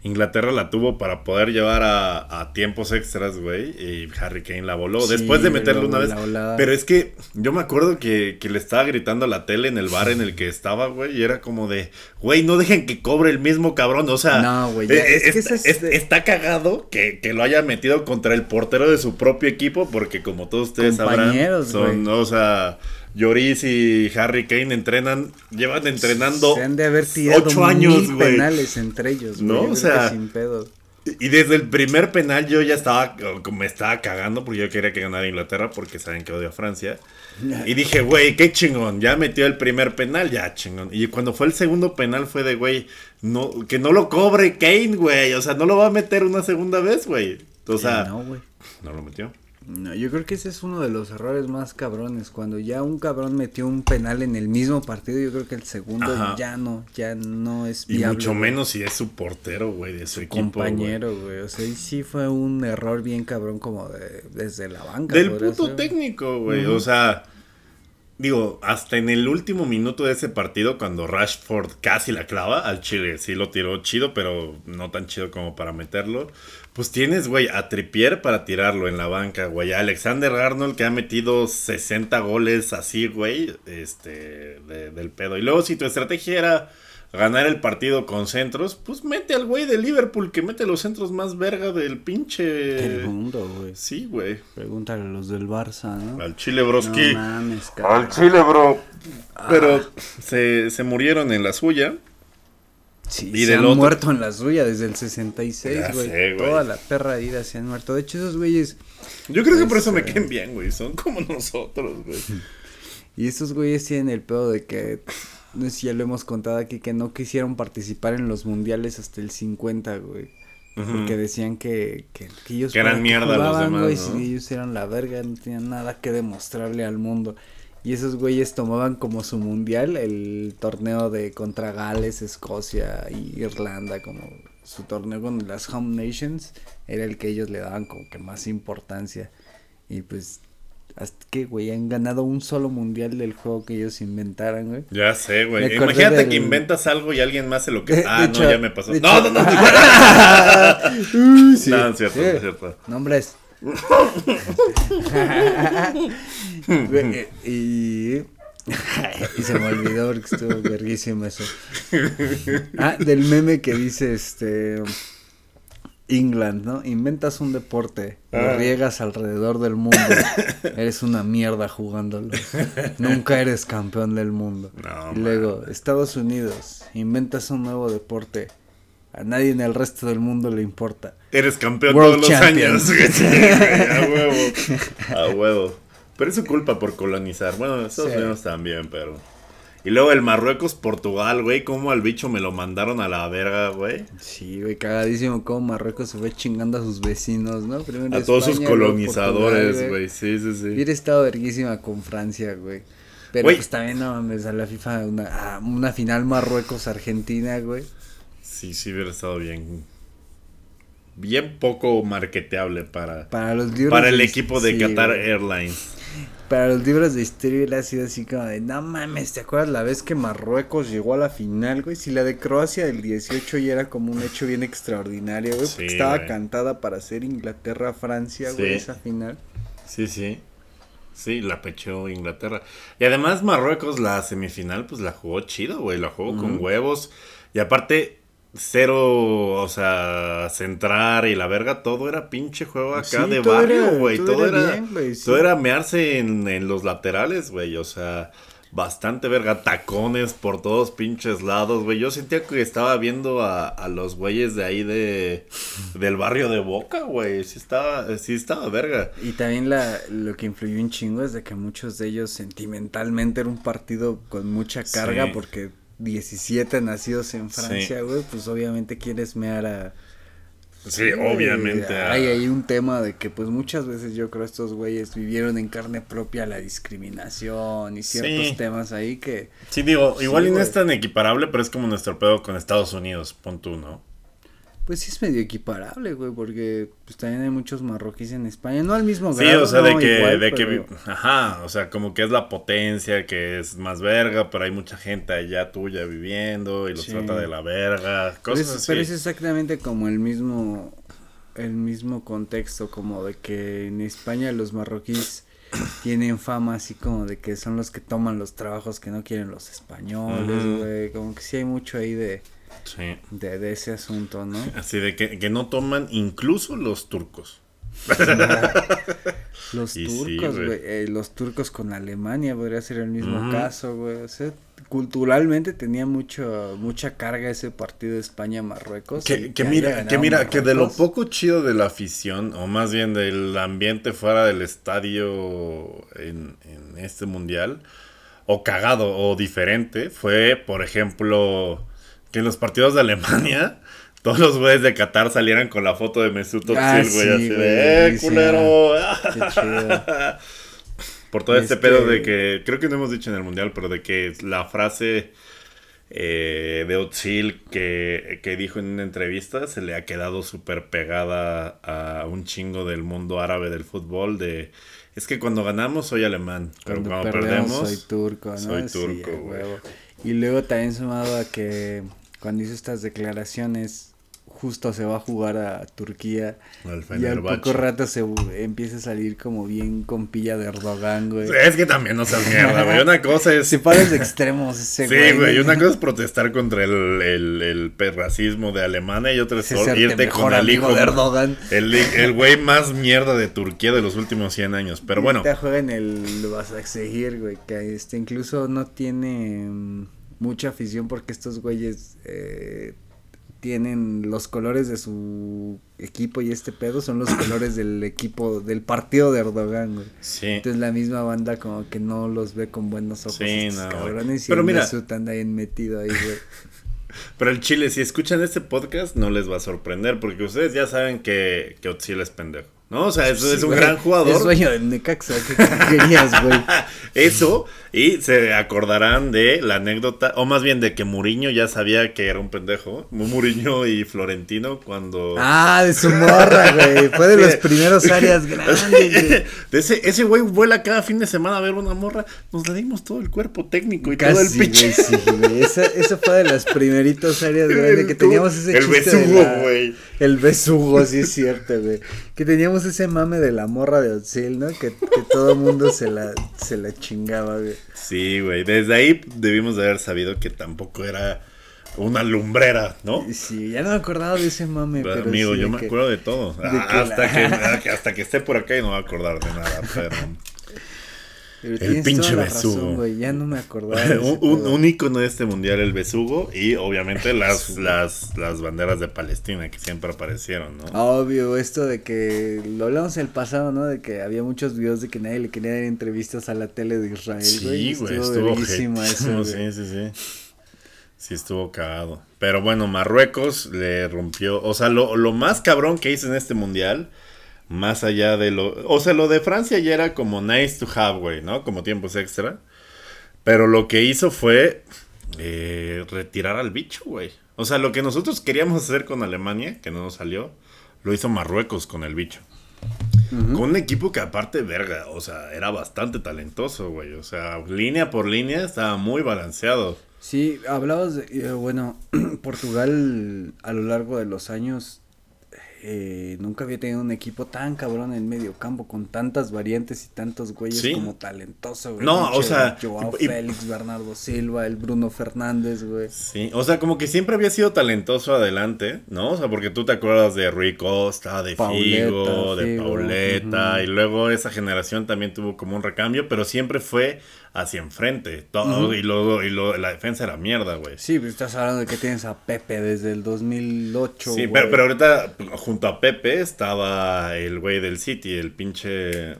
Inglaterra la tuvo para poder llevar a, a tiempos extras, güey. Y Harry Kane la voló. después de meterle una vez. Pero es que yo me acuerdo que, que, le estaba gritando a la tele en el bar en el que estaba, güey. Y era como de, güey, no dejen que cobre el mismo cabrón. O sea, no, güey, eh, es, es, está cagado que, que, lo haya metido contra el portero de su propio equipo. Porque como todos ustedes sabrán, son, o sea Lloris y Harry Kane entrenan, llevan entrenando Se han de haber tirado ocho años, güey. penales entre ellos, ¿no? o sea, sin pedo. Y desde el primer penal yo ya estaba, me estaba cagando porque yo quería que ganara Inglaterra porque saben que odio a Francia. Y dije, güey, qué chingón, ya metió el primer penal, ya chingón. Y cuando fue el segundo penal fue de, güey, no, que no lo cobre Kane, güey. O sea, no lo va a meter una segunda vez, güey. O sea, no, güey. No lo metió. No, yo creo que ese es uno de los errores más cabrones. Cuando ya un cabrón metió un penal en el mismo partido, yo creo que el segundo ya no, ya no es viable. Y mucho menos si es su portero, güey, de su, equipo. Compañero, güey. O sea, sí fue un error bien cabrón como de, desde la banca. Del puto técnico, güey. O sea, digo, hasta en el último minuto de ese partido, cuando Rashford casi la clava al Chile, sí lo tiró chido, pero no tan chido como para meterlo. Pues tienes, güey, a Tripier para tirarlo en la banca, güey. A Alexander Arnold que ha metido 60 goles así, güey, este, del pedo. Y luego si tu estrategia era ganar el partido con centros, pues mete al güey de Liverpool que mete los centros más verga del pinche... Del mundo, güey. Sí, güey. Pregúntale a los del Barça, ¿no? Al Chile Broski. No mames, Al Chile, bro. Pero ah. se, se murieron en la suya. Sí, y se han muerto en la suya desde el 66, güey. Toda la perra vida se han muerto. De hecho, esos güeyes. Yo creo que por eso me este, queden bien, güey. Son como nosotros, güey. Y esos güeyes tienen el pedo de que. No sé si ya lo hemos contado aquí, que no quisieron participar en los mundiales hasta el 50, güey. Porque decían que, que, ellos que eran mierda los demás. ¿no? ellos eran la verga, no tenían nada que demostrarle al mundo. Y esos güeyes tomaban como su mundial el torneo de contra Gales, Escocia y Irlanda, como su torneo con las Home Nations, era el que ellos le daban como que más importancia. Y pues, hasta que, güey, han ganado un solo mundial del juego que ellos inventaron, güey. Ya sé, güey. Imagínate que inventas algo y alguien más se lo que. ah, no, ya me pasó. No, no, no, no. sí, no, es cierto, es cierto. Nombres. y, y se me olvidó porque estuvo verguísimo eso. Ah, del meme que dice este England, ¿no? Inventas un deporte, lo ah. riegas alrededor del mundo, eres una mierda jugándolo. Nunca eres campeón del mundo. y luego, Estados Unidos, inventas un nuevo deporte, a nadie en el resto del mundo le importa. Eres campeón todos los años. a huevo. A huevo. Pero es su culpa por colonizar. Bueno, Estados Unidos también, pero. Y luego el Marruecos-Portugal, güey. ¿Cómo al bicho me lo mandaron a la verga, güey? Sí, güey, cagadísimo. Cómo Marruecos se fue chingando a sus vecinos, ¿no? Primero a todos sus colonizadores, güey. Sí, sí, sí. Hubiera estado verguísima con Francia, güey. Pero pues también no mames, a la FIFA una, una final Marruecos-Argentina, güey. Sí, sí hubiera estado bien. Bien poco marketeable para, para, los para el equipo de Qatar Airlines. Para los libros de historia hubiera sido así como de, no mames, ¿te acuerdas la vez que Marruecos llegó a la final, güey? Si la de Croacia del 18 ya era como un hecho bien extraordinario, güey, porque estaba cantada para ser Inglaterra-Francia, güey, esa final. Sí, sí. Sí, la pechó Inglaterra. Y además Marruecos la semifinal pues la jugó chido, güey, la jugó con huevos. Y aparte cero, o sea, centrar y la verga, todo era pinche juego acá de barrio, güey. Todo, era, todo era mearse en, en los laterales, güey. O sea, bastante verga, tacones por todos pinches lados, güey. Yo sentía que estaba viendo a, a los güeyes de ahí de del barrio de Boca, güey. Sí estaba, sí estaba verga. Y también la, lo que influyó un chingo es de que muchos de ellos sentimentalmente era un partido con mucha carga porque 17 nacidos en Francia, güey, pues obviamente quieres mear a... Sí, obviamente. Hay ahí un tema de que pues muchas veces yo creo estos güeyes vivieron en carne propia la discriminación y ciertos temas ahí que... Sí, digo, igual y no es tan equiparable, pero es como nuestro pedo con Estados Unidos, pon tú, ¿no? Pues sí es medio equiparable, güey, porque pues también hay muchos marroquíes en España, no al mismo grado. Sí, o sea, de que, de que, ajá, o sea, como que es la potencia, que es más verga, pero hay mucha gente allá tuya viviendo y los trata de la verga, cosas así. Pero es exactamente como el mismo, el mismo contexto, como de que en España los marroquíes tienen fama así como de que son los que toman los trabajos que no quieren los españoles, güey, como que sí hay mucho ahí de Sí. De, ese asunto, ¿no? Así de que, no toman incluso los turcos. los turcos, güey. Eh, los turcos con Alemania podría ser el mismo caso, güey. O sea, culturalmente tenía mucho, mucha carga ese partido de España-Marruecos. Que, mira, que mira, que de lo poco chido de la afición, o más bien del ambiente fuera del estadio en, en este mundial, o cagado o diferente, fue, por ejemplo que en los partidos de Alemania todos los güeyes de Qatar salieran con la foto de Mesut ah, Özil, güey, así de, ¡eh, culero! Por todo este, pedo de que, creo que no hemos dicho en el Mundial, pero de que la frase eh, de Özil que, que, dijo en una entrevista se le ha quedado súper pegada a un chingo del mundo árabe del fútbol de... Es que cuando ganamos soy alemán, pero cuando, perdemos, soy turco, ¿no? Soy turco, güey. Y luego también sumado a que cuando hizo estas declaraciones, justo se va a jugar a Turquía. y al poco rato se empieza a salir como bien con pilla de Erdogan, güey. Es que también no se mierda, güey. Una cosa es. Se pares de extremos ese güey. Sí, güey. Una cosa es protestar contra el, el, el racismo de Alemania y otra es irte con el hijo de Erdogan. El, el güey más mierda de Turquía de los últimos 100 años. Pero bueno. Te juega en el. Lo vas a exigir, güey. Que este incluso no tiene mm, mucha afición porque estos güeyes eh, tienen los colores de su equipo y este pedo son los colores del equipo del partido de Erdogan, güey. Sí. Entonces la misma banda como que no los ve con buenos ojos. Sí, no, cabrones y Pero mira, anda ahí metido ahí, güey. Pero el Chile, si escuchan este podcast, no les va a sorprender, porque ustedes ya saben que, que Otzil es pendejo. ¿No? O sea, eso es un gran jugador. Es sueño del Necaxa, ¿qué querías, güey? eso, y se acordarán de la anécdota, o más bien de que Muriño ya sabía que era un pendejo. Muriño y Florentino cuando. Ah, de su morra, güey. Fue de los primeros áreas grandes, güey. ese, ese güey vuela cada fin de semana a ver una morra. Nos le dimos todo el cuerpo técnico y todo el pinche. sí, güey. Esa, fue de las primeritos áreas grandes que teníamos ese El besugo, güey. El besugo, sí es cierto, güey. Que teníamos ese mame de la morra de Otzil, ¿no? Que, que todo mundo se la, se la chingaba, güey. Sí, güey. Desde ahí debimos de haber sabido que tampoco era una lumbrera, ¿no? Sí, ya no me acordaba de ese mame. Pero, amigo, yo me acuerdo de todo. hasta, que, hasta que esté por acá y no voy a acordar de nada, pero el pinche besugo. ya no me acordaba. un, un, icono de este mundial, el besugo, y obviamente las, las, las banderas de Palestina que siempre aparecieron, ¿no? Obvio, esto de que lo hablamos en el pasado, ¿no? De que había muchos videos de que nadie le quería dar entrevistas a la tele de Israel, Sí, güey, estuvo, estuvo eso. Sí, sí, sí. Sí, estuvo cagado. Pero bueno, Marruecos le rompió. O sea, lo, lo más cabrón que hizo en este mundial más allá de lo... O sea, lo de Francia ya era como nice to have, güey, ¿no? Como tiempos extra. Pero lo que hizo fue eh, retirar al bicho, güey. O sea, lo que nosotros queríamos hacer con Alemania, que no nos salió, lo hizo Marruecos con el bicho. Con un equipo que aparte, verga, o sea, era bastante talentoso, güey. O sea, línea por línea estaba muy balanceado. Sí, hablabas de, eh, bueno, Portugal a lo largo de los años eh, nunca había tenido un equipo tan cabrón en medio campo con tantas variantes y tantos güeyes como talentoso, güey. No, o sea, Joao Félix, Bernardo Silva, el Bruno Fernández, güey. Sí, o sea, como que siempre había sido talentoso adelante, ¿no? O sea, porque tú te acuerdas de Rui Costa, de Figo, de Pauleta, y luego esa generación también tuvo como un recambio, pero siempre fue hacia enfrente. Todo, Y luego y la defensa era mierda, güey. Sí, pues estás hablando de que tienes a Pepe desde el 2008. Sí, pero, pero, ahorita junto a Pepe estaba el güey del City, el pinche.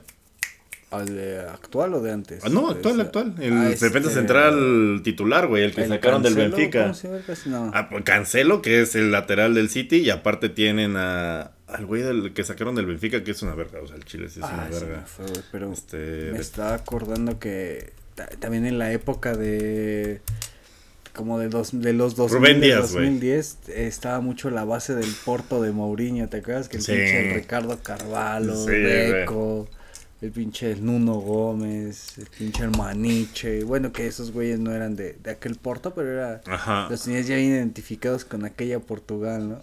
actual o de antes? Ah, no, actual, actual. El ah, defensa este, central titular, güey, el que sacaron del Benfica. Ah, pues, Cancelo, que es el lateral del City, y aparte tienen a, al güey del que sacaron del Benfica, que es una verga, o sea, el Chile es una verga. pero este, me estaba acordando que también en la época de como de, dos, de los 2000, Rubén de Díaz, güey. 2010 eh, estaba mucho la base del Porto de Mourinho, ¿te acuerdas? Que el Sí. pinche Ricardo Carvalho, Sí, el pinche Nuno Gómez, el pinche Maniche, bueno que esos güeyes no eran de, de aquel Porto, pero era Ajá. los tenías ya identificados con aquella Portugal, ¿no?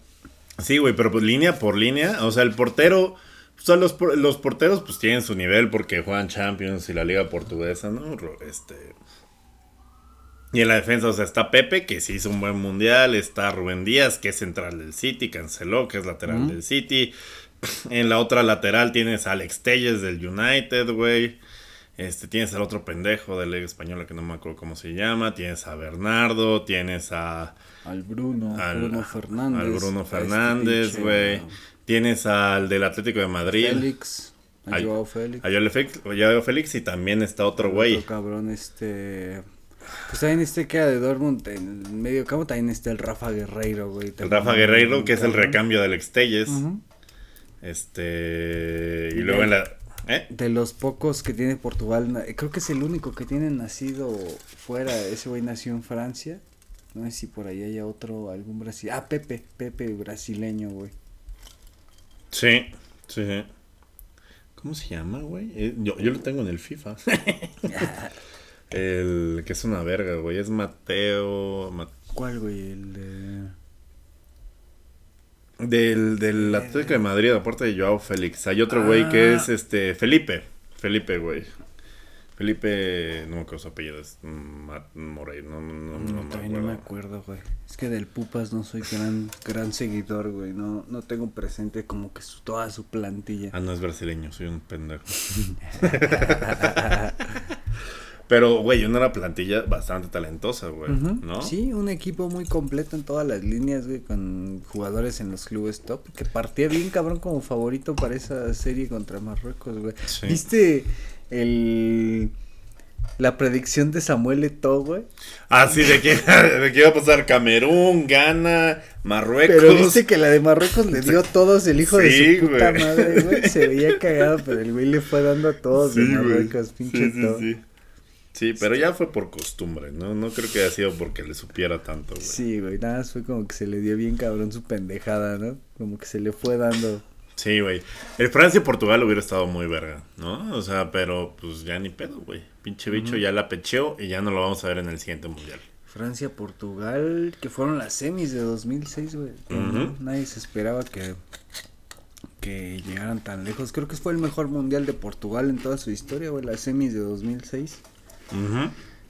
Sí, güey, pero pues línea por línea. O sea, el portero. O sea, los, los porteros pues tienen su nivel porque juegan Champions y la Liga Portuguesa, ¿no? Este. Y en la defensa, o sea, está Pepe, que sí hizo un buen mundial. Está Rubén Díaz, que es central del City. Canceló, que es lateral del City. En la otra lateral tienes a Alex Telles del United, güey. Este, tienes al otro pendejo de Liga Española que no me acuerdo cómo se llama. Tienes a Bernardo, tienes a Al Bruno, al Bruno Fernández. al Bruno este Fernández, güey. Tienes al del Atlético de Madrid. Félix, a Joao Félix. A Joao Félix, y también está otro güey. Otro cabrón, este. Pues también este que era de Dortmund en el medio campo, también está el Rafa Guerreiro, güey. El Rafa Guerreiro, que es el recambio del Extelles. Ujú. Este. Y luego en la. ¿Eh? De los pocos que tiene Portugal, creo que es el único que tiene nacido fuera. Ese güey nació en Francia. No sé si por ahí haya otro, algún brasileño. Ah, Pepe, Pepe brasileño, güey. Sí, sí, sí. ¿Cómo se llama, güey? Eh, Yo, yo lo tengo en el FIFA. el que es una verga, güey. Es Mateo. Ma- ¿Cuál, güey? El de. Del, del Atlético de Madrid, aparte de Joao Félix. Hay otro güey que Ah. es este. Felipe. Felipe, güey. Felipe. No me acuerdo su apellido. Es Ma- Moreira. No, no, no, no me no me acuerdo. acuerdo, güey. Es que del Pupas no soy gran, gran seguidor, güey. No, no tengo presente como que su- toda su plantilla. Ah, no es brasileño, soy un pendejo. Pero, güey, una era plantilla bastante talentosa, güey. ¿No? Sí, un equipo muy completo en todas las líneas, güey, con jugadores en los clubes top, que partía bien cabrón como favorito para esa serie contra Marruecos, güey. Sí. ¿Viste el la predicción de Samuel Eto'o, güey? Ah, sí, de que, de que iba a pasar Camerún, Ghana, Marruecos. Pero viste que la de Marruecos le dio a todos el hijo Sí, de su puta güey. madre, güey. Se veía cagado, pero el güey le fue dando a todos Sí, de güey. Marruecos, pinche Sí, sí, Eto'o. Sí. Pero ya fue por costumbre, ¿no? No creo que haya sido porque le supiera tanto, güey. Sí, güey, nada más fue como que se le dio bien cabrón su pendejada, ¿no? Como que se le fue dando. Sí, güey. El Francia-Portugal hubiera estado muy verga, ¿no? O sea, pero pues ya ni pedo, güey. Pinche bicho ya la pecheó y ya no lo vamos a ver en el siguiente mundial. Francia, Portugal, que fueron las semis de 2006, güey. cuando Ujú. Nadie se esperaba que, que llegaran tan lejos. Creo que fue el mejor mundial de Portugal en toda su historia, güey, las semis de 2006. Ujú.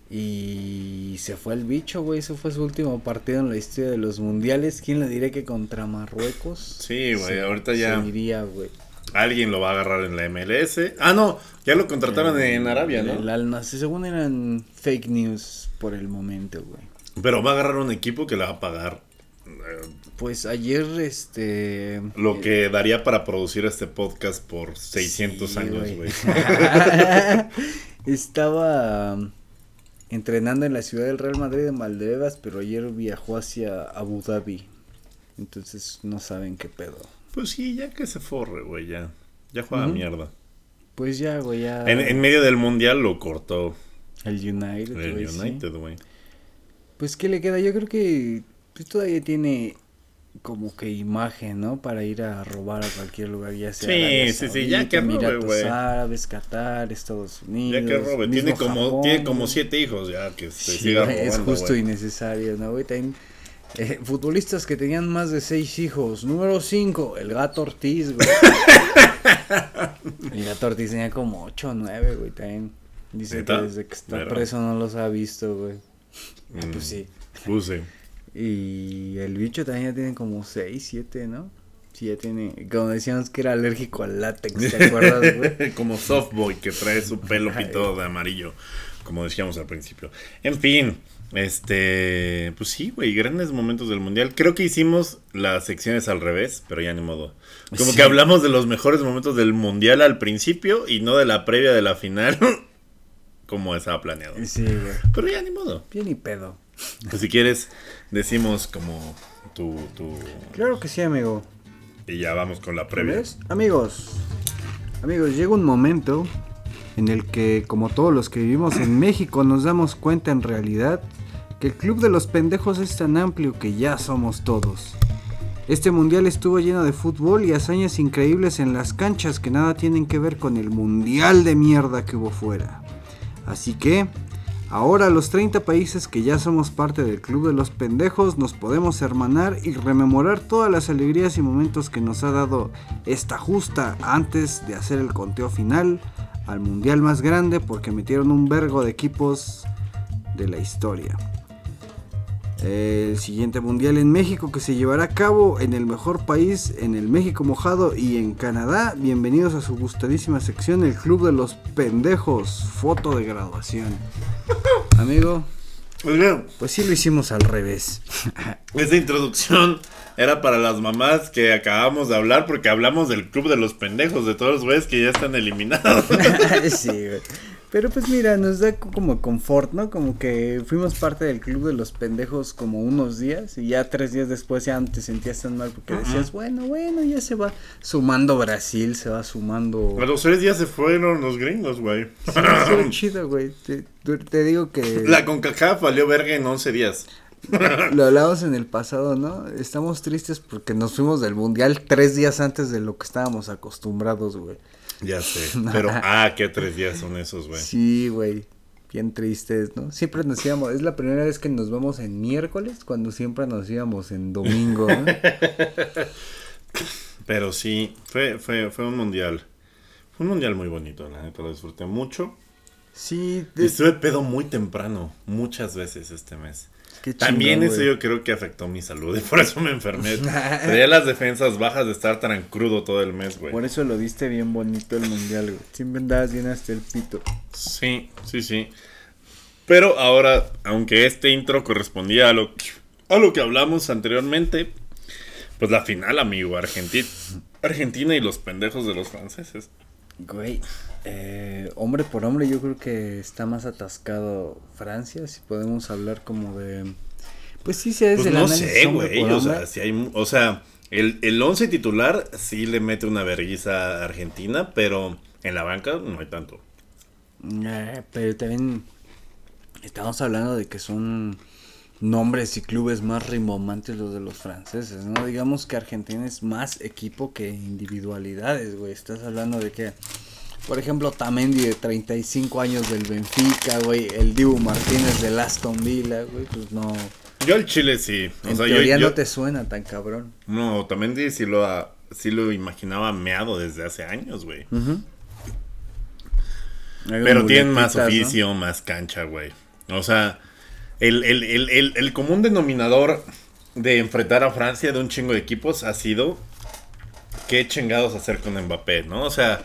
Y se fue el bicho, güey. Ese fue su último partido en la historia de los mundiales. ¿Quién le diré que contra Marruecos? Sí, güey, ahorita ya- Se iría, güey. Alguien lo va a agarrar en la MLS. Ah, no, ya lo contrataron en Arabia, El ¿no? Al Nassr, según eran fake news por el momento, güey. Pero va a agarrar un equipo que le va a pagar eh, Pues ayer, este... lo que daría para producir este podcast por 600 Sí, años, güey. Estaba entrenando en la ciudad del Real Madrid en Valdebebas, pero ayer viajó hacia Abu Dhabi. Entonces no saben qué pedo. Pues sí, ya que se forre, güey, ya. Ya juega mierda. Pues ya, güey, ya. En, en medio del mundial lo cortó El. United, güey. Pues qué le queda, yo creo que pues, todavía tiene como que imagen, ¿no? Para ir a robar a cualquier lugar, ya sea Sí, Arabia sí, sí, ya Saudita, que robe, güey. Árabes, Qatar, Estados Unidos. Ya que robe, tiene como, Japón, tiene como siete hijos ya que se Sí, siga güey, robando, es justo y necesario, ¿no, güey? También, eh, futbolistas que tenían más de seis hijos. Número cinco, el gato Ortiz, güey. el gato Ortiz tenía como ocho o nueve, güey, también. Dice que desde que está preso no los ha visto, güey. Ah, Mm, Pues sí. pues sí. Y el bicho también ya tiene como seis, siete, ¿no? Sí, ya tiene, como decíamos que era alérgico al látex, ¿te acuerdas, güey? como Softboy que trae su pelo pintado de amarillo, como decíamos al principio. En fin, este, pues sí, güey, grandes momentos del mundial. Creo que hicimos las secciones al revés, pero ya ni modo. Como Sí. que hablamos de los mejores momentos del mundial al principio y no de la previa de la final, como estaba planeado. Sí, güey. Pero ya ni modo. Bien y pedo. Pues si quieres, decimos como tu, tu, Claro que sí, amigo. y ya vamos con la previa. ¿Ves? Amigos, amigos, llega un momento en el que, como todos los que vivimos en México, nos damos cuenta en realidad que el club de los pendejos es tan amplio que ya somos todos. Este mundial estuvo lleno de fútbol y hazañas increíbles en las canchas que nada tienen que ver con el mundial de mierda que hubo fuera. Así que, ahora los 30 países que ya somos parte del club de los pendejos nos podemos hermanar y rememorar todas las alegrías y momentos que nos ha dado esta justa antes de hacer el conteo final al mundial más grande porque metieron un vergo de equipos de la historia. El siguiente mundial en México que se llevará a cabo en el mejor país, en el México mojado y en Canadá. Bienvenidos a su gustadísima sección, el Club de los Pendejos, foto de graduación. Amigo, pues sí lo hicimos al revés. Esa introducción era para las mamás que acabamos de hablar porque hablamos del Club de los Pendejos, de todos los güeyes que ya están eliminados. sí, güey. Pero pues mira, nos da como confort, ¿no? Como que fuimos parte del club de los pendejos como unos días y ya tres días después ya no te sentías tan mal porque decías, bueno, bueno, ya se va sumando Brasil, se va sumando... A los tres días se fueron los gringos, güey. Sí, chido, güey. Te, te, digo que... La CONCACAF valió verga en 11 días. Lo hablamos en el pasado, ¿no? Estamos tristes porque nos fuimos del mundial tres días antes de lo que estábamos acostumbrados, güey. Ya sé. Pero, ah, qué tres días son esos, güey. Sí, güey. Bien tristes, ¿no? Siempre nos íbamos. Es la primera vez que nos vemos en miércoles, cuando siempre nos íbamos en domingo, ¿no? Pero sí, fue, fue, fue un mundial. Fue un mundial muy bonito, la neta, lo disfruté mucho. Sí. Estuve pedo muy temprano, muchas veces este mes. También eso yo creo que afectó mi salud y por eso me enfermé. Tenía las defensas bajas de estar tan crudo todo el mes, güey. Por eso lo diste bien bonito el mundial, güey. Siempre andabas bien hasta el pito. Sí, sí, sí. Pero ahora, aunque este intro correspondía a lo, a lo que hablamos anteriormente, pues la final, amigo, Argentina, Argentina y los pendejos de los franceses. Güey, eh, hombre por hombre, yo creo que está más atascado Francia, si podemos hablar como de... Pues sí, se pues no sé, güey, o sea, si hay, o sea, el, el once titular sí le mete una vergüenza a Argentina, pero en la banca no hay tanto. Eh, pero también estamos hablando de que son nombres y clubes más rimbomantes los de los franceses, ¿no? Digamos que Argentina es más equipo que individualidades, güey. Estás hablando de que, por ejemplo, Tamendi de 35 años del Benfica, güey. El Dibu Martínez del Aston Villa, güey. Pues no. Yo el Chile sí. O en teoría no te suena tan cabrón. No, Tamendi sí lo, sí lo imaginaba meado desde hace años, güey. Pero tienen más oficio, más cancha, güey. O sea el, común denominador de enfrentar a Francia de un chingo de equipos ha sido qué chingados hacer con Mbappé, ¿no? O sea,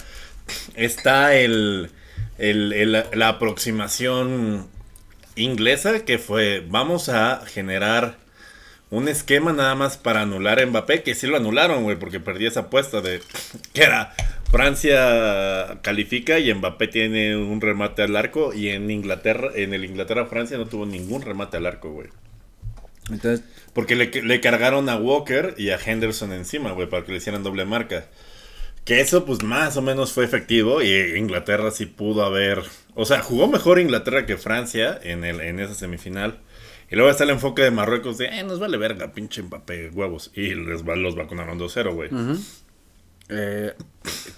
está el, la aproximación inglesa que fue vamos a generar un esquema nada más para anular a Mbappé, que sí lo anularon, güey, porque perdí esa apuesta de que era Francia califica y Mbappé tiene un remate al arco y en Inglaterra, en el Inglaterra-Francia no tuvo ningún remate al arco, güey. Entonces, porque le, cargaron a Walker y a Henderson encima, güey, para que le hicieran doble marca. Que eso, pues, más o menos fue efectivo. Y Inglaterra sí pudo haber. O sea, jugó mejor Inglaterra que Francia en, el, en esa semifinal. Y luego está el enfoque de Marruecos de, eh, nos vale verga, pinche Mbappé, huevos. Y les va, los vacunaron 2-0, güey. Eh,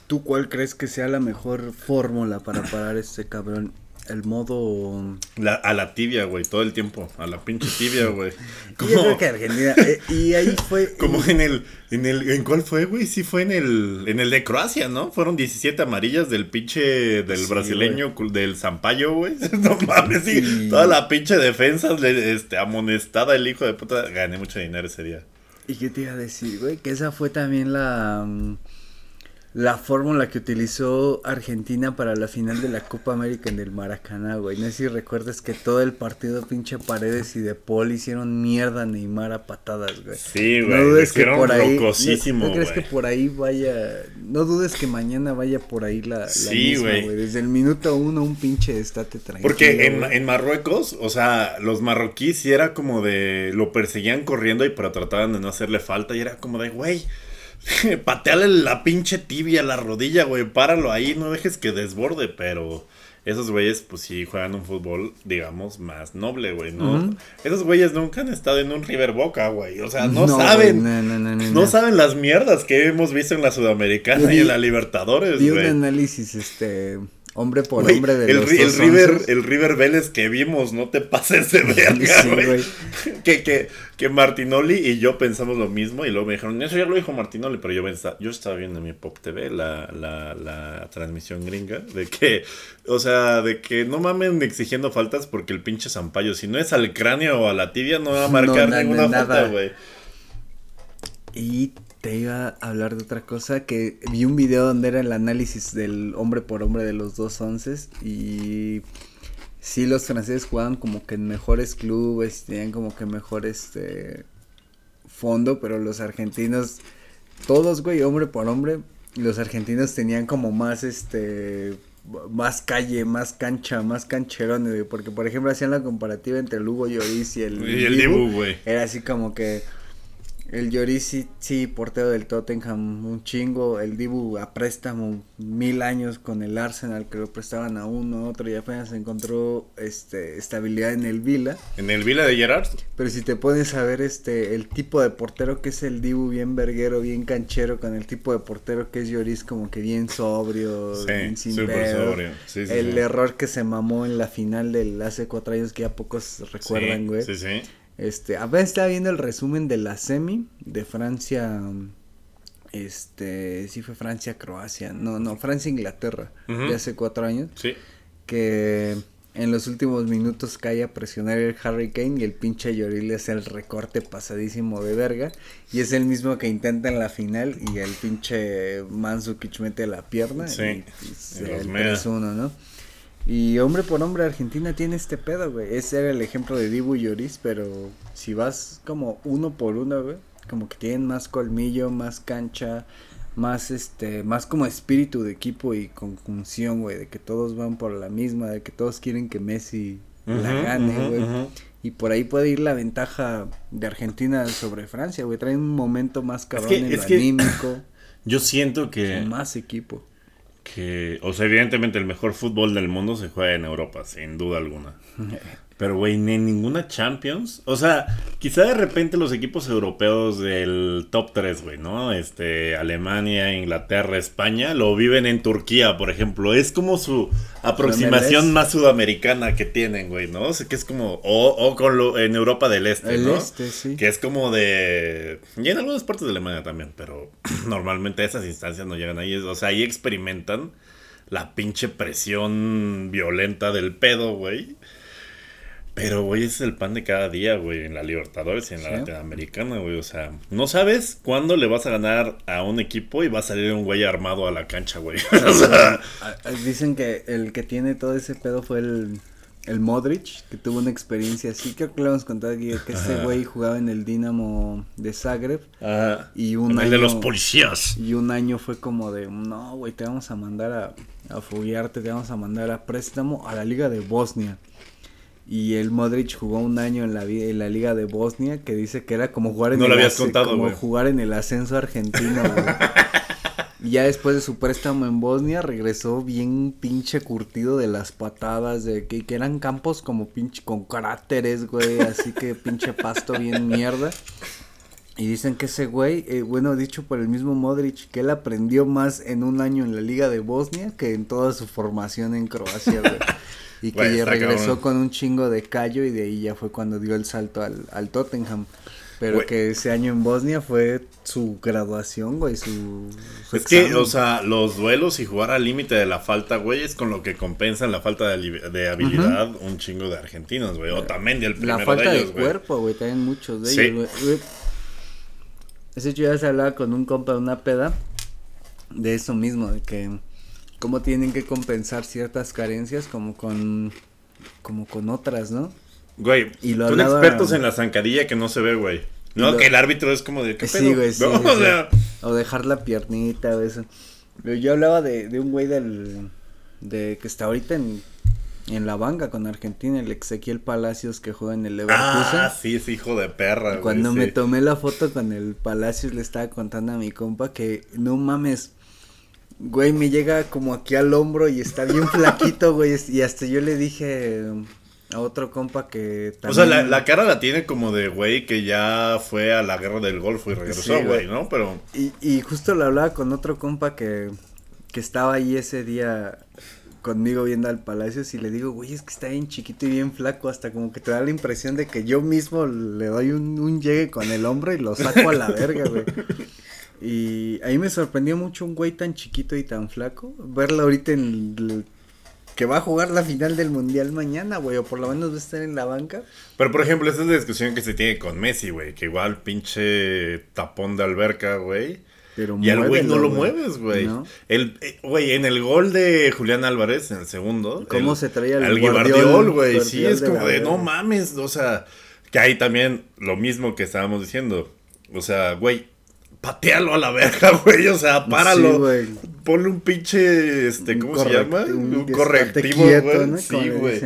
¿Tú cuál crees que sea la mejor fórmula para parar este cabrón? El modo. a la tibia, güey, todo el tiempo. A la pinche tibia, güey. Como... que Argentina. Eh, y ahí fue. Como en el. ¿En el en cuál fue, güey? Sí, fue en el. En el de Croacia, ¿no? Fueron 17 amarillas del pinche. Del brasileño, del Zampayo, güey. No mames, sí. Toda la pinche defensa este, amonestada, el hijo de puta. Gané mucho dinero ese día. ¿Y qué te iba a decir, güey? Que esa fue también la. Mm, la fórmula que utilizó Argentina para la final de la Copa América en el Maracaná, güey. No sé si recuerdas que todo el partido pinche Paredes y De Paul hicieron mierda a Neymar a patadas, güey. Sí, güey. No dudes que por ahí. No, crees que por ahí vaya. No dudes que mañana vaya por ahí la. sí, güey. Desde el minuto uno, un pinche estate tranquilo. Porque en, en, Marruecos, o sea, los marroquíes sí era como de. Lo perseguían corriendo y pero trataban de no hacerle falta y era como de, güey Pateale la pinche tibia, la rodilla, güey. Páralo ahí, no dejes que desborde, pero esos güeyes, pues sí juegan un fútbol, digamos, más noble, güey, ¿no? Esos güeyes nunca han estado en un River Boca, güey. O sea, no, saben. No, no, no, saben las mierdas que hemos visto en la Sudamericana y en la Libertadores, güey. Y un análisis, este Hombre por hombre de el, los el River, el River Vélez que vimos, no te pases de verga, güey. que, que, que Martinoli y yo pensamos lo mismo y luego me dijeron, eso ya lo dijo Martinoli, pero yo, yo estaba viendo en mi Pop TV la, la, la transmisión gringa de que, o sea, de que no mamen exigiendo faltas porque el pinche Zampayo, si no es al cráneo o a la tibia, no va a marcar ninguna falta, güey. Y te iba a hablar de otra cosa que vi un video donde era el análisis del hombre por hombre de los dos onces y sí los franceses jugaban como que en mejores clubes, tenían como que mejor este fondo, pero los argentinos todos, güey, hombre por hombre, los argentinos tenían como más este más calle, más cancha, más cancherón, güey, porque por ejemplo hacían la comparativa entre el Hugo Lloris y el, y el Dibu, güey. Era así como que el Lloris sí, portero del Tottenham, un chingo. El Dibu a préstamo, mil años con el Arsenal, que lo prestaban a uno, otro, y apenas encontró este, estabilidad en el Vila. ¿En el Vila de Gerard? Pero si te pones a ver este, el tipo de portero que es el Dibu, bien verguero, bien canchero, con el tipo de portero que es Lloris, como que bien sobrio, bien sin sobrio. el error que se mamó en la final del hace cuatro años que ya pocos recuerdan, güey. Sí, sí. Este, apenas estaba viendo el resumen de la semi de Francia. Este, sí fue Francia-Croacia. No, no, Francia-Inglaterra. De hace cuatro años. Sí. Que en los últimos minutos cae a presionar el Harry Kane y el pinche Lloris le hace el recorte pasadísimo de verga. Y es el mismo que intenta en la final y el pinche Mansukic mete la pierna. Sí. Y, y, uno, ¿no? Y hombre por hombre, Argentina tiene este pedo, güey. Ese era el ejemplo de Dibu y Lloris, pero si vas como uno por uno, güey, como que tienen más colmillo, más cancha, más este, más como espíritu de equipo y conjunción, güey, de que todos van por la misma, de que todos quieren que Messi la gane, güey. Y por ahí puede ir la ventaja de Argentina sobre Francia, güey. Trae un momento más cabrón en lo anímico. Yo siento que. más equipo que, o sea, evidentemente el mejor fútbol del mundo se juega en Europa, sin duda alguna. Pero, güey, ni en ninguna Champions. O sea, quizá de repente los equipos europeos del top 3, güey, ¿no? Este, Alemania, Inglaterra, España, lo viven en Turquía, por ejemplo. Es como su aproximación más sudamericana que tienen, güey, ¿no? O sea, que es como, o, o con lo, en Europa del Este, El Este, sí. Que es como de... Y en algunas partes de Alemania también, pero normalmente esas instancias no llegan ahí. O sea, ahí experimentan la pinche presión violenta del pedo, güey. Pero, güey, ese es el pan de cada día, güey, en la Libertadores y en la Latinoamericana, güey. O sea, no sabes cuándo le vas a ganar a un equipo y va a salir un güey armado a la cancha, güey. o sea, Dicen que el que tiene todo ese pedo fue el, el Modric, que tuvo una experiencia así. Creo que le hemos contado aquí, que ese güey jugaba en el Dinamo de Zagreb. Ajá. Y un el de los policías. Y un año fue como de, no, güey, te vamos a mandar a, a foguearte, te vamos a mandar a préstamo a la Liga de Bosnia. Y el Modric jugó un año en la, en la Liga de Bosnia que dice que era como jugar en, el, como jugar en el ascenso argentino. y ya después de su préstamo en Bosnia regresó bien pinche curtido de las patadas, de que, que eran campos como pinche con cráteres, güey, así que pinche pasto bien mierda. Y dicen que ese güey, eh, bueno, dicho por el mismo Modric, que él aprendió más en un año en la Liga de Bosnia que en toda su formación en Croacia, güey. Y que regresó con un chingo de callo y de ahí ya fue cuando dio el salto al, al Tottenham. Pero que ese año en Bosnia fue su graduación, güey, su, Es que, o sea, los duelos y jugar al límite de la falta, güey, es con lo que compensan la falta de, habilidad un chingo de argentinos, güey. O también el primero La falta de, ellos, de cuerpo, güey, también muchos de ellos, güey. Ese hecho ya se hablaba con un compa de una peda de eso mismo, de que cómo tienen que compensar ciertas carencias como con como con otras, ¿no? Güey, y son expertos en la zancadilla que no se ve, güey. No, que el árbitro es como de ¿qué sí, Güey, sí, O, dejar la piernita o eso. yo hablaba de, de un güey del de que está ahorita en en la banca con Argentina, el Ezequiel Palacios que juega en el Leverkusen. Ah, sí, es hijo de perra. Cuando me tomé la foto con el Palacios le estaba contando a mi compa que no mames, Güey, me llega como aquí al hombro y está bien flaquito, güey. Y hasta yo le dije a otro compa que también... O sea, la, la, cara la tiene como de güey que ya fue a la guerra del Golfo y regresó, güey, ¿no? Pero... Y, y justo lo hablaba con otro compa que, que estaba ahí ese día conmigo viendo al palacio y le digo, güey, es que está bien chiquito y bien flaco, hasta como que te da la impresión de que yo mismo le doy un, un llegue con el hombro y lo saco a la verga, güey. Y a mí me sorprendió mucho un güey tan chiquito y tan flaco, verlo ahorita en que va a jugar la final del mundial mañana, güey, o por lo menos va a estar en la banca. Pero por ejemplo, esa es la discusión que se tiene con Messi, güey, que igual pinche tapón de alberca, güey. Pero y al güey no lo mueves, güey. El eh, güey en el gol de Julián Álvarez en el segundo, ¿cómo se traía el, Guardiol, güey? Sí, es como de no mames, o sea, que hay también lo mismo que estábamos diciendo. O sea, güey, patealo a la verga, güey. O sea, páralo. Ponle un pinche, este, ¿cómo se llama? Un, correctivo, güey. Sí, güey.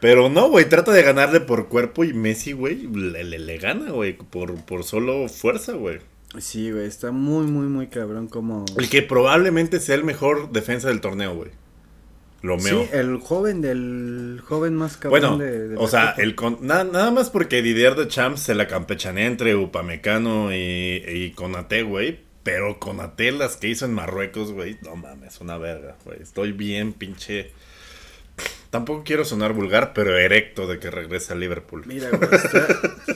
Pero no, güey, trata de ganarle por cuerpo y Messi, güey, le, le, gana, güey, por, por solo fuerza, güey. Sí, güey, está muy, muy, muy cabrón como... El que probablemente sea el mejor defensa del torneo, güey. Lo Sí, el joven del joven más cabrón bueno, de, o sea, el nada más porque Didier de Champs se la campechanea entre Upamecano y, y Conate, güey. Pero Conate las que hizo en Marruecos, güey, no mames, una verga, güey. Estoy bien pinche... Tampoco quiero sonar vulgar, pero erecto de que regrese a Liverpool. Mira, güey, está,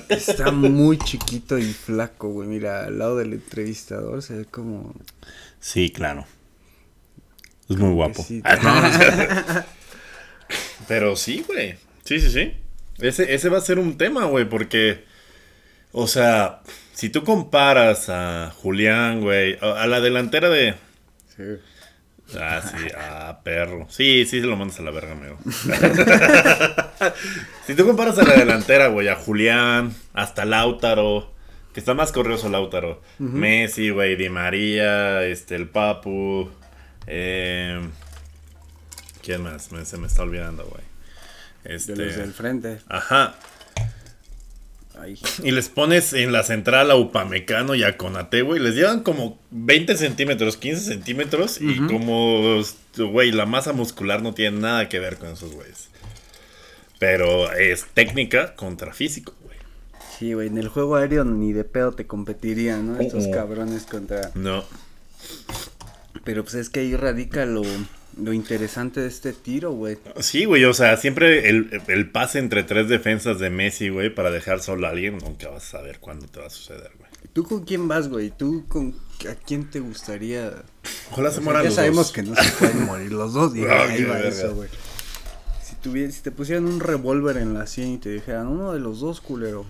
está muy chiquito y flaco, güey. Mira, al lado del entrevistador se ve como... Sí, claro. Es muy guapo. Pero sí, güey. Sí, sí, sí. Ese, ese va a ser un tema, güey, porque, o sea, si tú comparas a Julián, güey, a, la delantera de... Sí. Ah, sí, ah, perro. Sí, sí, se lo mandas a la verga, amigo. si tú comparas a la delantera, güey, a Julián, hasta Lautaro, que está más corrioso Lautaro, Messi, güey, Di María, este, el Papu, eh, ¿Quién más? se me está olvidando, güey. Este, de del frente. Ajá. Y les pones en la central a Upamecano y a Conate, güey. Les llevan como 20 centímetros, 15 centímetros. Y como, güey, la masa muscular no tiene nada que ver con esos güeyes. Pero es técnica contra físico, güey. Sí, güey. En el juego aéreo ni de pedo te competirían, ¿no? Estos cabrones contra. No. Pero pues es que ahí radica lo, interesante de este tiro, güey. Sí, güey, o sea, siempre el, pase entre tres defensas de Messi, güey, para dejar solo a alguien, nunca vas a saber cuándo te va a suceder, güey. ¿Tú con quién vas, güey? ¿Tú con a quién te gustaría? Ojalá se mueran ya sabemos que no se pueden morir los dos, y ahí va eso, güey. Si, si te pusieran un revólver en la sien y te dijeran uno de los dos, culero.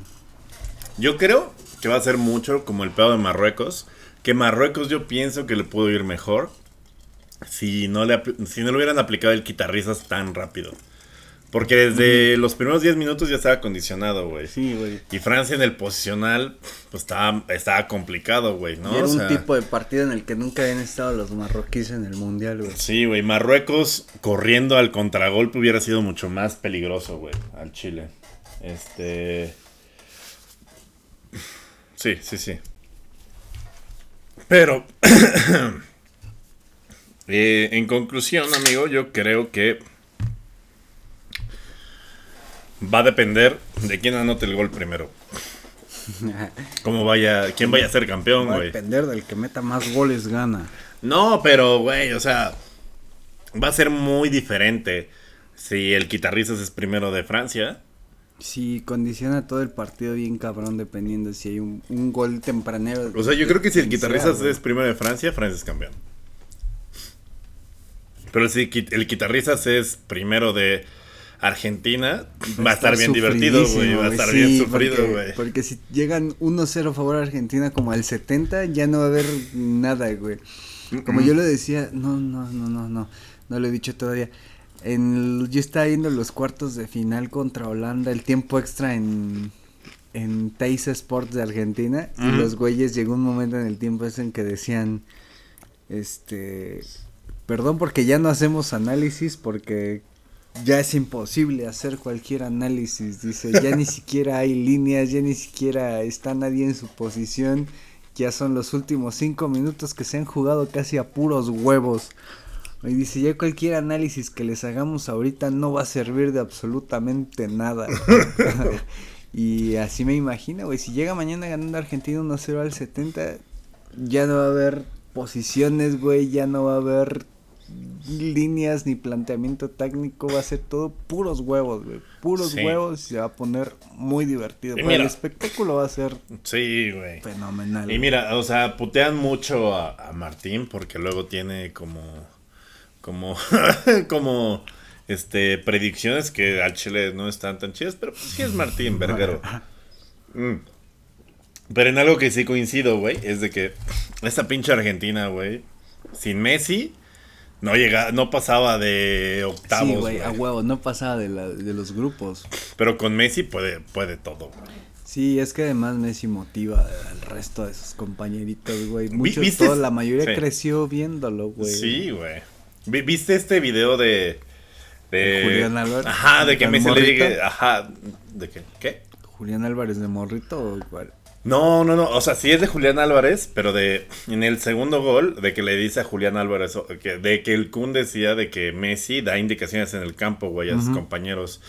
Yo creo que va a ser mucho como el pedo de Marruecos que Marruecos yo pienso que le pudo ir mejor si no le, si no le hubieran aplicado el quitarrizas tan rápido. Porque desde los primeros 10 minutos ya estaba condicionado, güey. Sí, güey. Y Francia en el posicional, pues estaba, estaba complicado, güey, ¿no? era un tipo de partido en el que nunca habían estado los marroquíes en el mundial, güey. Sí, güey. Marruecos corriendo al contragolpe hubiera sido mucho más peligroso, güey, al Chile. Este. Sí, sí, sí. Pero, eh, en conclusión, amigo, yo creo que va a depender de quién anote el gol primero. Cómo vaya, quién vaya a ser campeón, güey. Va a depender del que meta más goles gana. No, pero, güey, o sea, va a ser muy diferente si el guitarrista es primero de Francia Sí, condiciona todo el partido bien cabrón dependiendo si hay un, gol tempranero. O sea, yo creo que si el guitarrista es primero de Francia, Francia es campeón. Pero si el guitarrista es primero de Argentina, va, a estar bien divertido, güey. Va a estar bien sufrido, güey. Porque, si llegan 1-0 a favor a Argentina como al 70, ya no va a haber nada, güey. Como yo le decía, no, no, no, no, no. No lo he dicho todavía. En, yo estaba viendo los cuartos de final contra Holanda, el tiempo extra en, en Teis Sports de Argentina. Y los güeyes llegó un momento en el tiempo ese en que decían, este, perdón porque ya no hacemos análisis porque ya es imposible hacer cualquier análisis. Dice, ya ni siquiera hay líneas, ya ni siquiera está nadie en su posición ya son los últimos cinco minutos que se han jugado casi a puros huevos. Y dice, ya cualquier análisis que les hagamos ahorita no va a servir de absolutamente nada. y así me imagino, güey. Si llega mañana ganando Argentina 1-0 al 70, ya no va a haber posiciones, güey. Ya no va a haber líneas ni planteamiento técnico. Va a ser todo puros huevos, güey. Puros huevos y se va a poner muy divertido. el espectáculo va a ser sí, güey. fenomenal. Y mira, o sea, putean mucho a Martín porque luego tiene como como, como este, predicciones que al Chile no están tan chidas, pero pues sí es Martín Verguero. Mm. Pero en algo que sí coincido, güey, es de que esta pinche Argentina, güey, sin Messi, no llega, no pasaba de octavos. Sí, güey, a huevo, no pasaba de, los grupos. Pero con Messi puede, puede todo, güey. Sí, es que además Messi motiva al resto de sus compañeritos, güey. Muchos, toda la mayoría creció viéndolo, güey. Sí, güey. ¿Viste este video de. de Julián Álvarez? Ajá, de que Messi le diga. Ajá, ¿de qué? ¿Qué? ¿Julián Álvarez de Morrito o igual? No, no, no. O sea, sí es de Julián Álvarez, pero de en el segundo gol, de que le dice a Julián Álvarez, que, de que el Kun decía de que Messi da indicaciones en el campo, güey, a sus compañeros.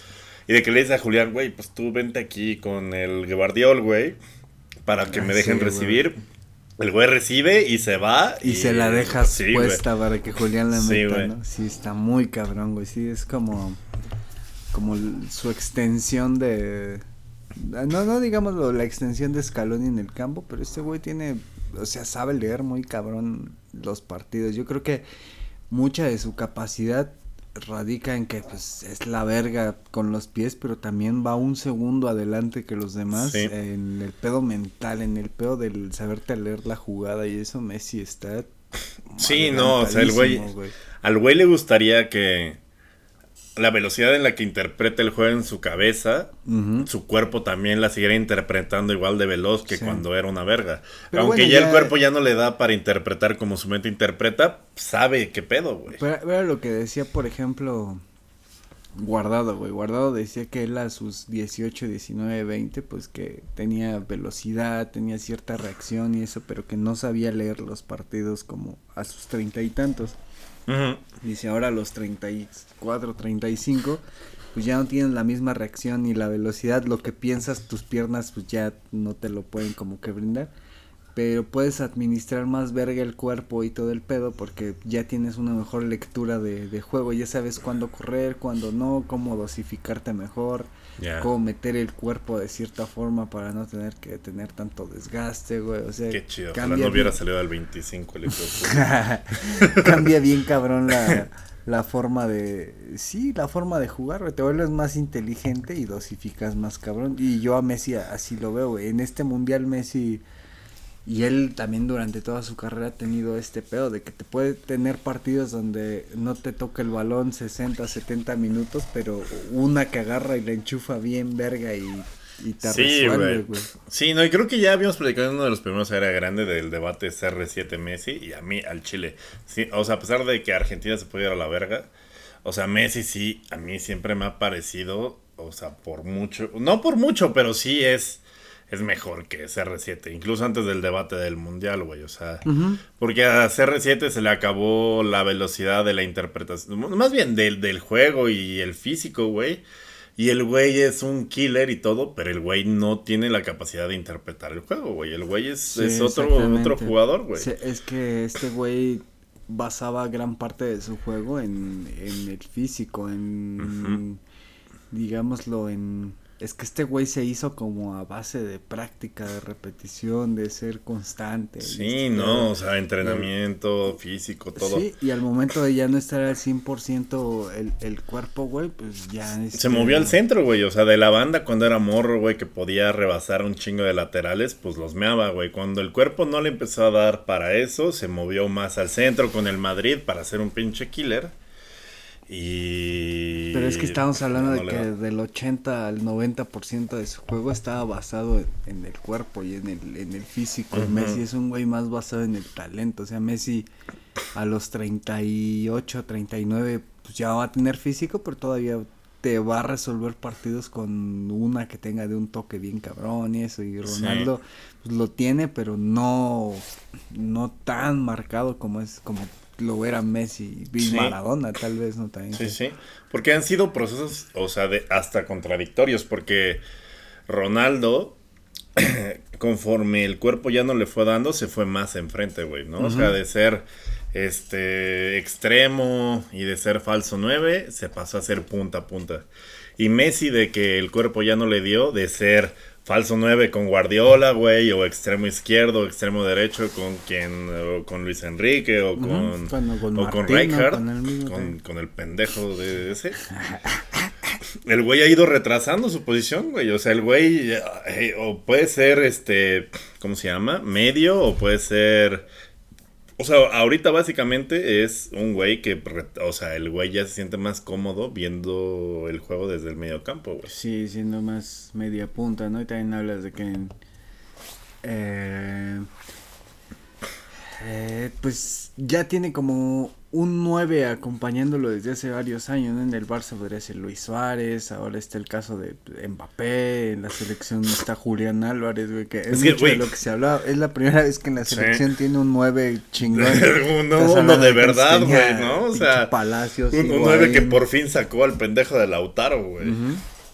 Y de que le dice a Julián, güey, pues tú vente aquí con el Guardiol, güey, para que me ah, dejen recibir. El güey recibe y se va. Y, se la dejas puesta para que Julián la meta, ¿no? Sí, está muy cabrón, güey. Sí, es como. Como su extensión de. No, no digamos la extensión de Scaloni en el campo, pero este güey tiene. O sea, sabe leer muy cabrón los partidos. Yo creo que mucha de su capacidad radica en que pues es la verga con los pies, pero también va un segundo adelante que los demás en el pedo mental, en el pedo del saberte leer la jugada y eso Messi está Sí, no, o sea, el güey al güey le gustaría que la velocidad en la que interpreta el juego en su cabeza, su cuerpo también la siguiera interpretando igual de veloz que cuando era una verga. Aunque ya, el cuerpo ya no le da para interpretar como su mente interpreta, sabe qué pedo, güey. Pero, lo que decía, por ejemplo, Guardado, güey. Guardado decía que él a sus 18, 19, 20, pues que tenía velocidad, tenía cierta reacción y eso, pero que no sabía leer los partidos como a sus treinta y tantos. Dice, ahora a los 34, 35, pues ya no tienen la misma reacción ni la velocidad, lo que piensas tus piernas pues ya no te lo pueden como que brindar. Pero puedes administrar más verga el cuerpo y todo el pedo porque ya tienes una mejor lectura de, de juego, ya sabes cuándo correr, cuándo no, cómo dosificarte mejor cómo meter el cuerpo de cierta forma para no tener que tener tanto desgaste, güey. O sea, Qué chido, ojalá no hubiera salido al 25 el Cambia bien cabrón la, la forma de... Sí, la forma de jugar, güey. Te vuelves más inteligente y dosificas más cabrón. Y yo a Messi así lo veo, güey. En este mundial Messi y él también durante toda su carrera ha tenido este pedo de que te puede tener partidos donde no te toca el balón 60, 70 minutos, pero una que agarra y la enchufa bien verga y, y te sí, güey. Sí, no, y creo que ya habíamos predicado en uno de los primeros era grande del debate CR7 Messi y a mí al Chile. Sí, o sea, a pesar de que Argentina se puede ir a la verga, o sea, Messi sí, a mí siempre me ha parecido, o sea, por mucho, no por mucho, pero sí es es mejor que CR7, incluso antes del debate del mundial, güey, o sea, porque a CR7 se le acabó la velocidad de la interpretación, más bien del, del juego y el físico, güey. Y el güey es un killer y todo, pero el güey no tiene la capacidad de interpretar el juego, güey. El güey es, es otro, otro jugador, güey. Es que este güey basaba gran parte de su juego en, en el físico, en, digámoslo, en es que este güey se hizo como a base de práctica, de repetición, de ser constante. Sí, no, o sea, entrenamiento físico, todo. Sí, y al momento de ya no estar al 100% el, el cuerpo, güey, pues ya... Se movió al centro, güey, o sea, de la banda cuando era morro, güey, que podía rebasar un chingo de laterales, pues los meaba, güey. Cuando el cuerpo no le empezó a dar para eso, se movió más al centro con el Madrid para ser un pinche killer. Y... Pero es que estamos hablando de que del 80 al 90% de su juego estaba basado en el cuerpo y en el, en el físico. Messi es un güey más basado en el talento. O sea, Messi a los 38, 39, pues ya va a tener físico, pero todavía te va a resolver partidos con una que tenga de un toque bien cabrón y eso. Y Ronaldo pues, lo tiene, pero no, no tan marcado como es, como lo era Messi y Maradona, tal vez, ¿no? También. Sí, sí. Porque han sido procesos, o sea, de hasta contradictorios, porque Ronaldo, conforme el cuerpo ya no le fue dando, se fue más enfrente, güey, ¿no? O sea, de ser este extremo y de ser falso 9 se pasó a ser punta a punta. Y Messi de que el cuerpo ya no le dio de ser falso 9 con Guardiola, güey, o extremo izquierdo, o extremo derecho con quien con Luis Enrique o con o con Rijkaard, con, el pendejo de ese. el güey ha ido retrasando su posición, güey. O sea, el güey eh, o puede ser este, ¿cómo se llama? Medio o puede ser o sea, ahorita básicamente es un güey que, o sea, el güey ya se siente más cómodo viendo el juego desde el medio campo, güey. Sí, siendo más media punta, ¿no? Y también hablas de que... Eh, eh, pues ya tiene como un 9 acompañándolo desde hace varios años. En el Barça podría ser Luis Suárez, ahora está el caso de Mbappé, en la selección está Julián Álvarez, güey, que es, mucho de lo que se hablaba. Es la primera vez que en la selección tiene un 9 chingón. uno, de verdad, güey, ¿no? O sea, Palacios un, 9 que por fin sacó al pendejo de Lautaro, güey.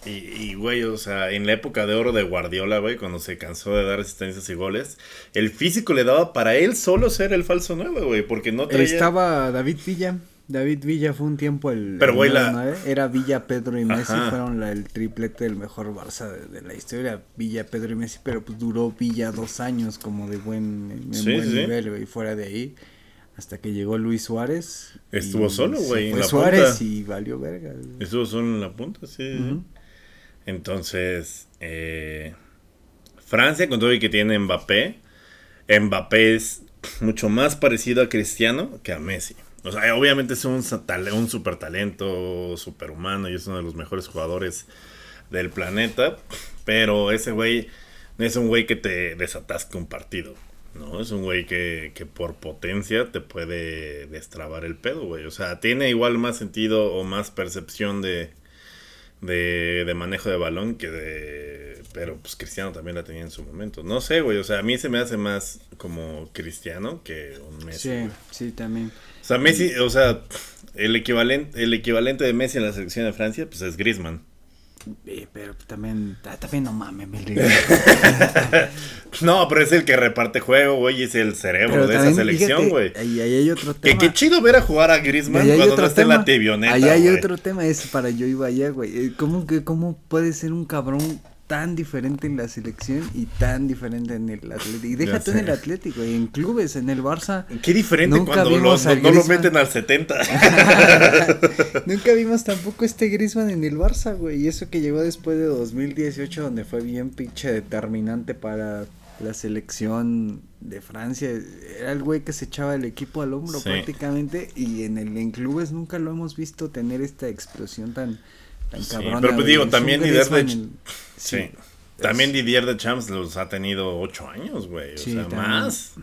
Y, güey, o sea, en la época de oro de Guardiola, güey, cuando se cansó de dar asistencias y goles, el físico le daba para él solo ser el falso nuevo, güey, porque no traía... Estaba David Villa. David Villa fue un tiempo el. Pero, güey, la... Era Villa, Pedro y Messi. Fueron la, el triplete del mejor Barça de, la historia. Villa, Pedro y Messi. Pero pues duró Villa dos años como de buen, buen nivel, güey. Fuera de ahí. Hasta que llegó Luis Suárez. Estuvo solo, güey. En la Suárez y valió verga. Estuvo solo en la punta, sí. Entonces, eh, Francia, con todo y que tiene Mbappé, Mbappé es mucho más parecido a Cristiano que a Messi. O sea, obviamente es un, un super talento, super humano y es uno de los mejores jugadores del planeta. Pero ese güey es un güey que te desatasque un partido. No, es un güey que, que por potencia te puede destrabar el pedo, güey. O sea, tiene igual más sentido o más percepción de, de, de, manejo de balón que de... Pero pues Cristiano también la tenía en su momento. No sé, güey, o sea, a mí se me hace más como Cristiano que un Messi. Sí, sí, también. O sea, Messi, o sea, el equivalente, el equivalente de Messi en la selección de Francia, pues es Griezmann. Pero también, también no mames, No, pero es el que reparte juego, güey, es el cerebro de esa selección, güey. Ahí, hay otro tema. Que qué chido ver a jugar a Griezmann cuando no esté en la tibioneta, Ahí hay otro tema, es para yo iba allá, güey. Eh, ¿Cómo, que, ¿Cómo puede ser un cabrón tan diferente en la selección y tan diferente en el Atlético. Y déjate en el Atlético y en clubes, en el Barça. Qué diferente cuando no lo meten al 70. nunca vimos tampoco este Grisman en el Barça, güey. Y eso que llegó después de 2018, donde fue bien pinche determinante para la selección de Francia. Era el güey que se echaba el equipo al hombro prácticamente. Y en el en clubes nunca lo hemos visto tener esta explosión tan pero pues digo, también Didier de... Sí. También Didier de Champs los ha tenido ocho años, güey. O sea, más.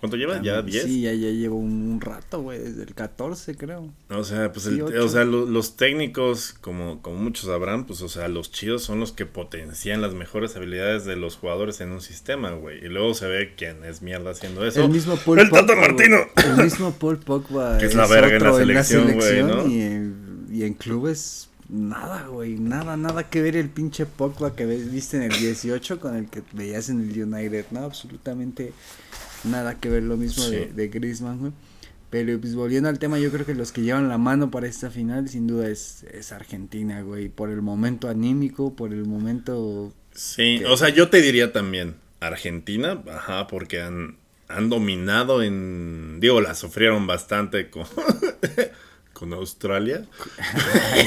¿Cuánto lleva? ¿Ya 10? Sí, ya, ya llevo un, rato, güey, desde el 14 creo. O sea, pues o sea, los técnicos, como, como muchos sabrán, pues o sea, los chidos son los que potencian las mejores habilidades de los jugadores en un sistema, güey. Y luego se ve quién es mierda haciendo eso. El mismo Paul el Pogba. Martino. El mismo Paul Pogba. que es, la verga en la selección, güey, ¿no? Y en, y en clubes Nada, güey, nada, nada que ver el pinche Pogba que viste en el 18 con el que veías en el United, no, absolutamente nada que ver lo mismo de, de Griezmann, güey. Pero pues volviendo al tema, yo creo que los que llevan la mano para esta final sin duda es, es Argentina, güey, por el momento anímico, por el momento... Sí, o sea, yo te diría también Argentina, ajá, porque han, han dominado en... Digo, la sufrieron bastante con... con Australia.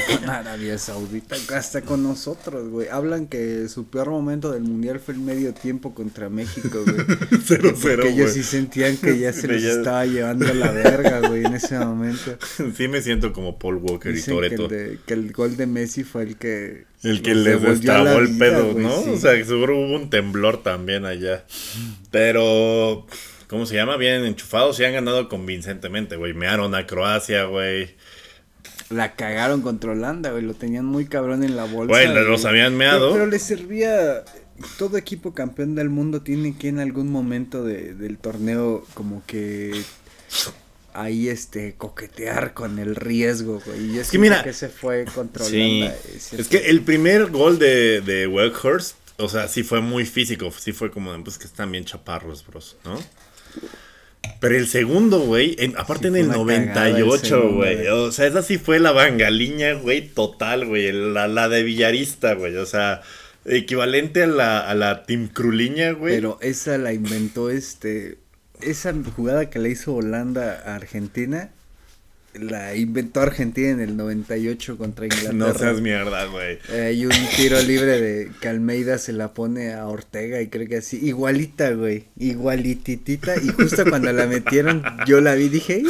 con Arabia Saudita, hasta con nosotros, güey. Hablan que su peor momento del mundial fue el medio tiempo contra México, güey. cero, cero, ellos sí sentían que ya se les estaba llevando la verga, güey, en ese momento. Sí me siento como Paul Walker y Toreto. Que, que, el gol de Messi fue el que... El que les destrabó el pedo, ¿no? O sea, seguro hubo un temblor también allá. Pero... ¿Cómo se llama? Bien enchufados y han ganado convincentemente, güey. Mearon a Croacia, güey. la cagaron contra Holanda, güey. Lo tenían muy cabrón en la bolsa. Güey, los habían meado. Pero, pero le servía. Todo equipo campeón del mundo tiene que en algún momento de, del torneo como que ahí este coquetear con el riesgo, güey. Y es que mira, que se fue contra sí, Holanda. Es, que el primer gol de, de Weghorst, o sea, sí fue muy físico, sí fue como, pues que están bien chaparros, bros, ¿no? Pero el segundo, güey, aparte en el 98, güey. O sea, esa sí fue la bangaliña, güey, total, güey. La, la de Villarista, güey. O sea, equivalente a la, a la Team Cruliña, güey. Pero esa la inventó este. Esa jugada que le hizo Holanda a Argentina la inventó Argentina en el 98 contra Inglaterra. No seas mierda, güey. Eh, hay un tiro libre de que Almeida se la pone a Ortega y creo que así, igualita, güey, igualititita. Y justo cuando la metieron, yo la vi y dije,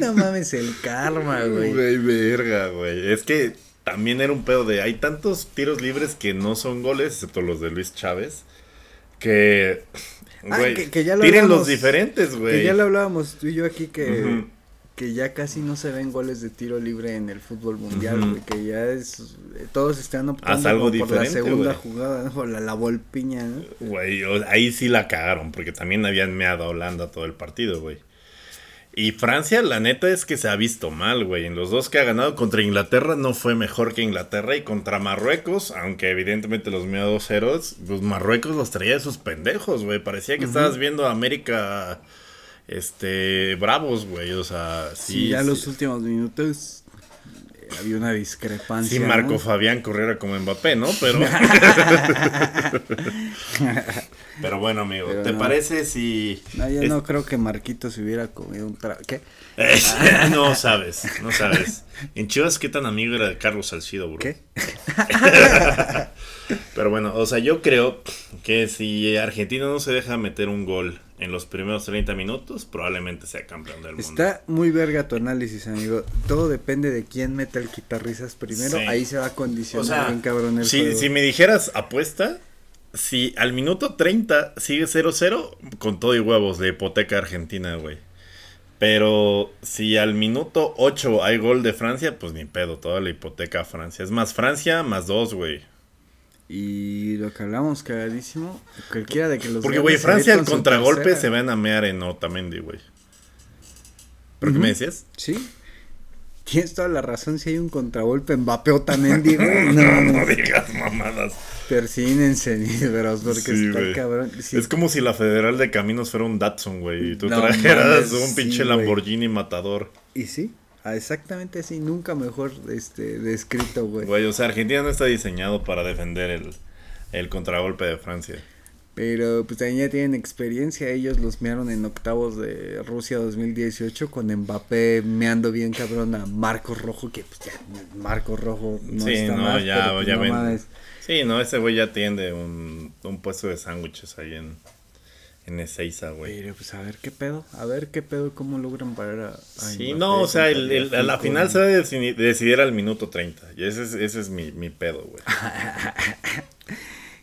no mames, el karma, güey. Güey, verga, güey. Es que también era un pedo de, hay tantos tiros libres que no son goles, excepto los de Luis Chávez, que... Ah, güey, que, que ya lo tiren los diferentes, güey. Que ya lo hablábamos tú y yo aquí que. Que ya casi no se ven goles de tiro libre en el fútbol mundial, que ya es todos están optando algo por la segunda jugada, ¿no? o la, la volpiña, ¿no? Güey, ahí sí la cagaron, porque también habían meado a Holanda todo el partido, güey. Y Francia, la neta es que se ha visto mal, güey. En los dos que ha ganado contra Inglaterra no fue mejor que Inglaterra y contra Marruecos, aunque evidentemente los meados ceros, pues Marruecos los traía de sus pendejos, güey. Parecía que estabas viendo a América, este, bravos, güey. O sea, sí. Sí, ya sí. los últimos minutos eh, había una discrepancia. Sí, ¿no? Marco Fabián corriera como Mbappé, ¿no? Pero. Pero bueno, amigo, Pero ¿te no. parece si. No, yo es- no creo que Marquito se hubiera comido un tra... ¿Qué? Es- no sabes, no sabes. En Chivas, ¿qué tan amigo era de Carlos Salcido, bro? ¿Qué? Pero bueno, o sea, yo creo que si Argentina no se deja meter un gol en los primeros 30 minutos, probablemente sea campeón del mundo. Está muy verga tu análisis, amigo. Todo depende de quién meta el guitarrizas primero. Sí. Ahí se va a O condicionar sea, bien cabrón el si, juego. si me dijeras apuesta, si al minuto 30 sigue 0-0, con todo y huevos de hipoteca Argentina, güey. Pero si al minuto 8 hay gol de Francia, pues ni pedo, toda la hipoteca a Francia. Es más Francia más 2, güey. Y lo que hablamos cagadísimo, cualquiera de que los Porque, güey, Francia al contragolpe tercera. se van a mear en Otamendi, güey. ¿Pero qué me decías? Sí. Tienes toda la razón, si hay un contragolpe Mbappé Otamendi, güey. No, no no, digas mamadas. persínense, bros, porque Sí, está cabrón. Sí. Es como si la Federal de Caminos fuera un Datsun, güey. Y tú No trajeras mames, un pinche. Lamborghini matador. Y sí, exactamente así, nunca mejor este descrito, güey. Güey, o sea, Argentina no está diseñado para defender el, el contragolpe de Francia. Pero pues también ya tienen experiencia, ellos los mearon en octavos de Rusia 2018 con Mbappé meando bien cabrón a Marcos Rojo, que pues ya Marcos Rojo no sí, está no, mal, ya, pero, pues, ya no ven. mames. Sí, no, ese güey ya tiende un, un puesto de sándwiches ahí en, en Ezeiza, güey. Pero pues a ver qué pedo, a ver qué pedo, cómo logran parar a, a Sí, Mbappé no, o sea, el, el- a la final se va a decidi- decidir al minuto 30. Y ese es, ese es mi, mi pedo, güey.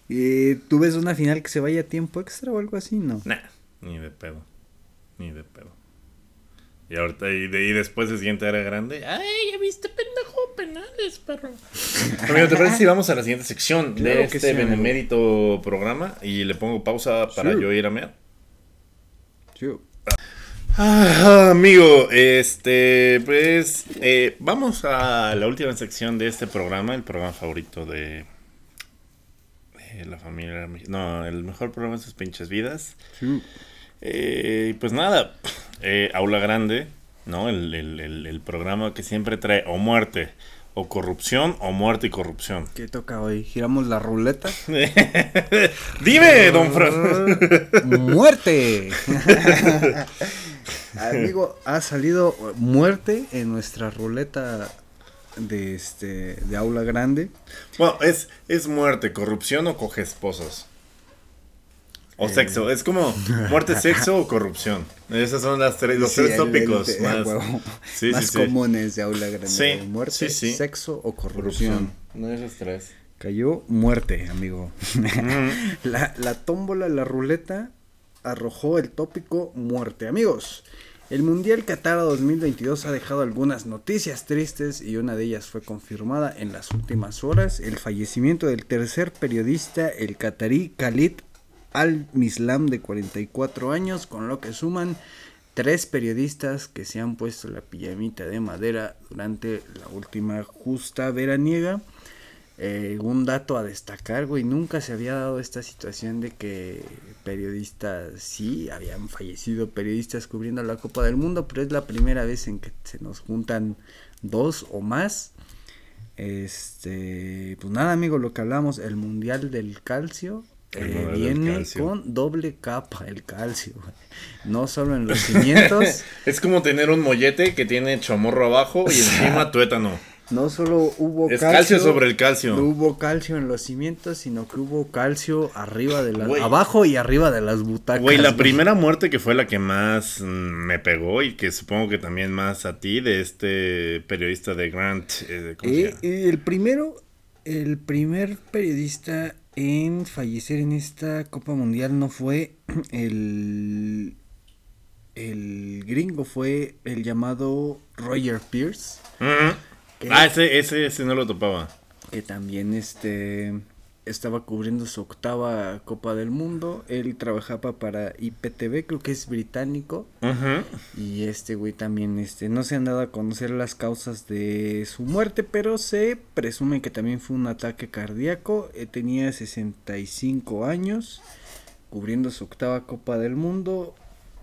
Eh, ¿Tú ves una final que se vaya a tiempo extra o algo así? No. Nah, ni de pedo. Ni de pedo. Y ahorita, y, de- y después el siguiente era grande. ¡Ay, ya viste, pendejo! Penales, perro. Amigo, ¿te parece si vamos a la siguiente sección Claro de este sí, amigo. benemérito programa? Y le pongo pausa para Sí. yo ir a mear. Sí. Ah, amigo, este, pues, eh, vamos a la última sección de este programa, el programa favorito de, de la familia. No, el mejor programa de sus pinches vidas. Sí. Eh, pues nada, eh, Aula Grande, ¿no? El, el- el- el programa que siempre trae o muerte, o corrupción, o muerte y corrupción. ¿Qué toca hoy? ¿Giramos la ruleta? Dime, don Fran. ¡Muerte! Amigo, ha salido muerte en nuestra ruleta de este de aula grande. Bueno, es, es muerte, corrupción o coge esposas. O Eh. sexo, es como muerte, sexo o corrupción. Esas son las tres, los Sí, tres el- tópicos el- más, huevo, sí, más sí, comunes de aula grande. Sí, muerte, sexo o corrupción. No esas tres. Cayó muerte, amigo. Mm. la, la tómbola, la ruleta, arrojó el tópico muerte. Amigos, El Mundial Qatar 2022 ha dejado algunas noticias tristes y una de ellas fue confirmada en las últimas horas, el fallecimiento del tercer periodista, el qatarí Khalid Al-Mislam de 44 años, con lo que suman tres periodistas que se han puesto la pijamita de madera durante la última justa veraniega. Eh, un dato a destacar, güey, nunca se había dado esta situación de que periodistas, sí, habían fallecido periodistas cubriendo la Copa del Mundo, pero es la primera vez en que se nos juntan dos o más. Este, pues nada, amigo, lo que hablamos, el Mundial del Calcio, eh, viene con doble capa el calcio, no solo en los cimientos. es como tener un mollete que tiene chamorro abajo y encima tuétano. No solo hubo calcio, sobre el calcio. No hubo calcio en los cimientos, sino que hubo calcio arriba de las abajo y arriba de las butacas. Güey, la primera muerte que fue la que más mm, me pegó y que supongo que también más a ti de este periodista de Grant. Eh, eh, el primero, el primer periodista en fallecer en esta Copa Mundial no fue el el gringo fue el llamado Roger Pierce. Ah, ese, ese, ese no lo topaba. Que también este estaba cubriendo su octava Copa del Mundo. Él trabajaba para IPTV, creo que es británico. Y este güey también, este, no se han dado a conocer las causas de su muerte, pero se presume que también fue un ataque cardíaco. Eh, tenía 65 años, cubriendo su octava Copa del Mundo.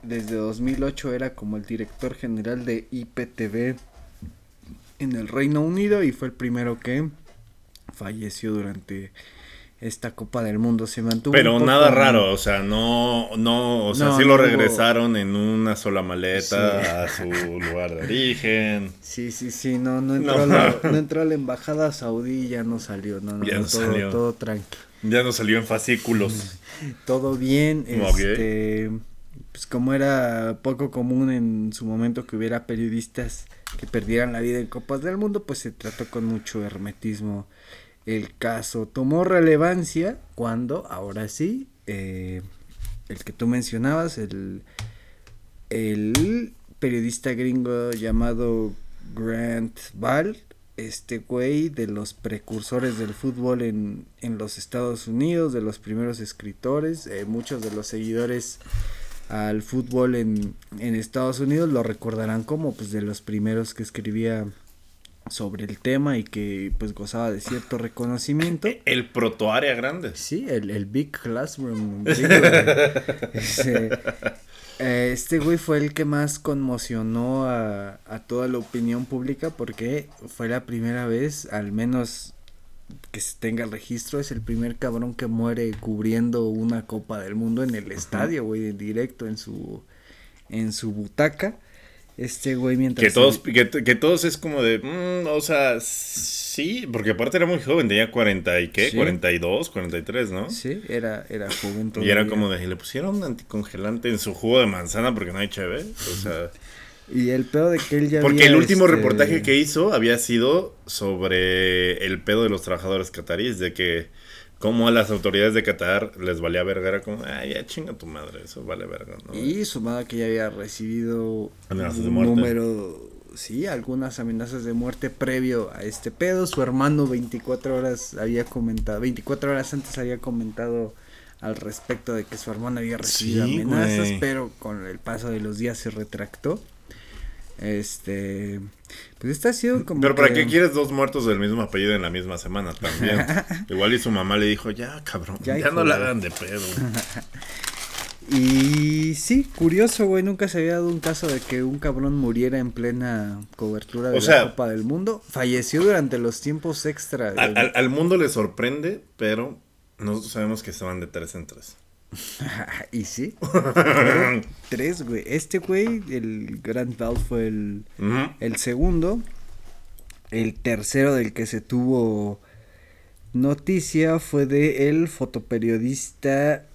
Desde 2008 era como el director general de IPTV en el Reino Unido y fue el primero que falleció durante esta Copa del Mundo se mantuvo. Pero nada raro, o sea, no, no, o sea, sí lo regresaron en una sola maleta a su lugar de origen. Sí, sí, sí, no, no entró, La, no entró a la embajada saudí y ya no salió, no, no, ya no todo, salió. todo tranquilo. Ya no salió en fascículos. todo bien, este, pues como era poco común en su momento que hubiera periodistas que perdieran la vida en Copas del Mundo, pues se trató con mucho hermetismo el caso. Tomó relevancia cuando, ahora sí, eh, el que tú mencionabas, el, el periodista gringo llamado Grant Ball, este güey de los precursores del fútbol en, en los Estados Unidos, de los primeros escritores, eh, muchos de los seguidores al fútbol en, en Estados Unidos lo recordarán como pues de los primeros que escribía sobre el tema y que pues gozaba de cierto reconocimiento. El proto área grande. Sí, el, el Big Classroom. Eh, este, güey fue el que más conmocionó a, a toda la opinión pública porque fue la primera vez, al menos que se tenga el registro, es el primer cabrón que muere cubriendo una Copa del Mundo en el estadio, güey, en directo en su en su butaca. Este güey mientras que todos que, todos es como de, mm, o sea, sí, porque aparte era muy joven, tenía 40 y qué, 42, 43, ¿no? Sí, era era joven Y era como de, le pusieron un anticongelante en su jugo de manzana porque no hay chévere, o sea, Y el pedo de que él ya Porque el último este, reportaje que hizo había sido sobre el pedo de los trabajadores cataríes, de que como a las autoridades de Qatar les valía verga, era como, ay, ya chinga tu madre, eso vale verga, ¿no? Y sumada que ya había recibido un número, sí, algunas amenazas de muerte previo a este pedo. Su hermano 24 horas había comentado, 24 horas antes había comentado al respecto de que su hermano había recibido amenazas, pero con el paso de los días se retractó. Este. Pues esta ha sido como. Pero ¿para qué quieres dos muertos del mismo apellido en la misma semana también? Igual y su mamá le dijo, ya, cabrón, ya, no la hagan de pedo. y sí, curioso, güey. Nunca se había dado un caso de que un cabrón muriera en plena cobertura de la Copa del Mundo. Falleció durante los tiempos extra. Al, al mundo le sorprende, pero nosotros sabemos que estaban de tres en tres. y sí. tres, güey. Este güey, el Grand Val fue el, el segundo. El tercero del que se tuvo noticia fue de el fotoperiodista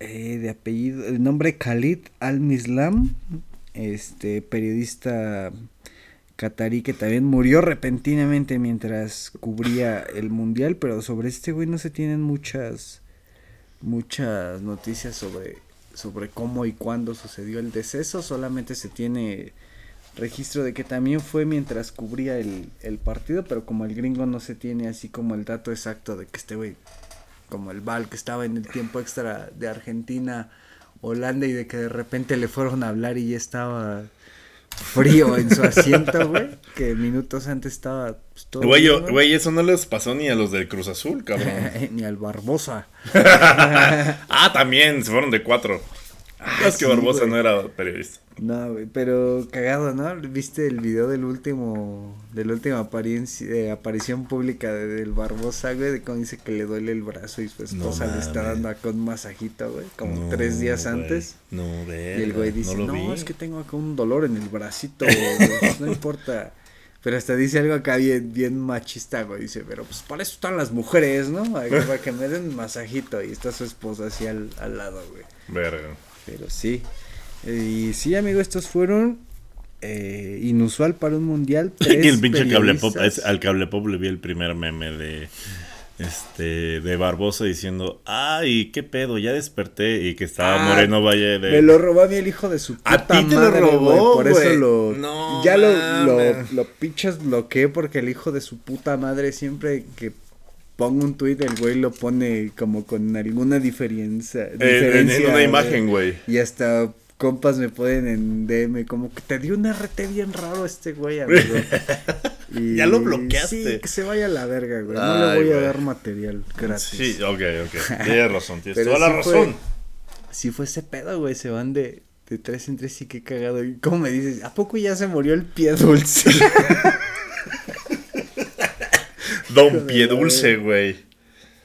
eh, de apellido, el nombre Khalid Al-Mislam, este periodista catarí que también murió repentinamente mientras cubría el mundial, pero sobre este güey no se tienen muchas muchas noticias sobre sobre cómo y cuándo sucedió el deceso, solamente se tiene registro de que también fue mientras cubría el, el partido, pero como el gringo no se tiene así como el dato exacto de que este güey, como el Val que estaba en el tiempo extra de Argentina, Holanda y de que de repente le fueron a hablar y ya estaba frío en su asiento, güey, que minutos antes estaba pues, todo Güey, bien, yo- güey, eso no les pasó ni a los del Cruz Azul, cabrón. ni al Barbosa. ah, también, se fueron de cuatro. Ah, es que sí, Barbosa güey. no era periodista. No, güey, pero cagado, ¿no? ¿Viste el video del último, de la última apariencia, eh, aparición pública de, del Barbosa, güey? De cómo dice que le duele el brazo y su esposa le está dando acá un masajito, güey, como No, tres días güey. antes. No, Y verga, el güey dice, no, es que tengo acá un dolor en el bracito, güey, pues, no importa. Pero hasta dice algo acá bien, bien machista, güey. Dice, pero pues para eso están las mujeres, ¿no? Para que me den masajito. Y está su esposa así al, al lado, güey. Verga. Pero sí. Y sí, amigo, estos fueron eh, inusual para un mundial. Y Tres el pinche cable pop, es- al cable pop le vi el primer meme de este de Barbosa diciendo, ay, qué pedo, ya desperté y que estaba Ah, Moreno Valle de Me lo robó a mí el hijo de su puta A ti te lo madre, güey, robó, Por eso lo. No ya lo, lo, lo pinches bloqueé porque el hijo de su puta madre siempre que pongo un tweet el güey lo pone como con alguna diferencia. en, en- diferencia, en una imagen, güey. Y hasta compas me ponen en DM como que te dio un RT bien raro este güey, amigo. Y Ya lo bloqueaste. Sí, que se vaya a la verga, güey. No Ay, le voy a dar material gratis. Sí, ok, ok. Tienes razón, tienes toda la sí fue- razón. Sí fue ese pedo, güey. Se van de, de tres en tres y qué cagado. ¿Y cómo me dices? ¿A poco ya se murió el pie dulce? Don Pie Dulce, güey.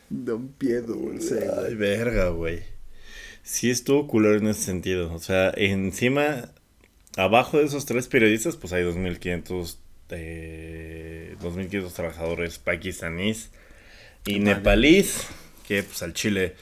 Don pie dulce, güey. Ay, verga, güey. Sí estuvo culero en ese sentido. O sea, encima, abajo de esos tres periodistas, pues hay 2.500 eh, 2.500 trabajadores pakistaníes y nepalíes, que pues al Chile...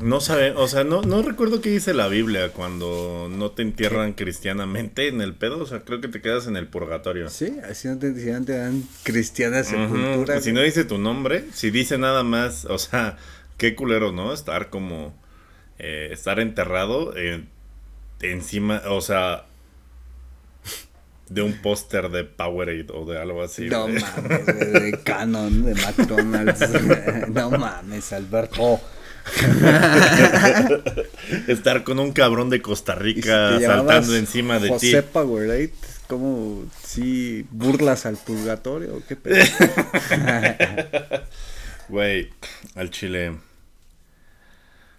No sabe, o sea, no, no recuerdo qué dice la Biblia cuando no te entierran cristianamente en el pedo, o sea, creo que te quedas en el purgatorio. Sí, así no te, si no te dan cristiana sepultura. Si no dice tu nombre, si dice nada más, o sea, qué culero, ¿no? Estar como, eh, estar enterrado eh, encima, o sea, de un póster de Powerade o de algo así. No mames, de Canon, de McDonald's. no mames, Alberto. Estar con un cabrón de Costa si Rica saltando encima de ti. Powerade, ¿cómo si burlas al purgatorio qué pedo? Güey, al chile.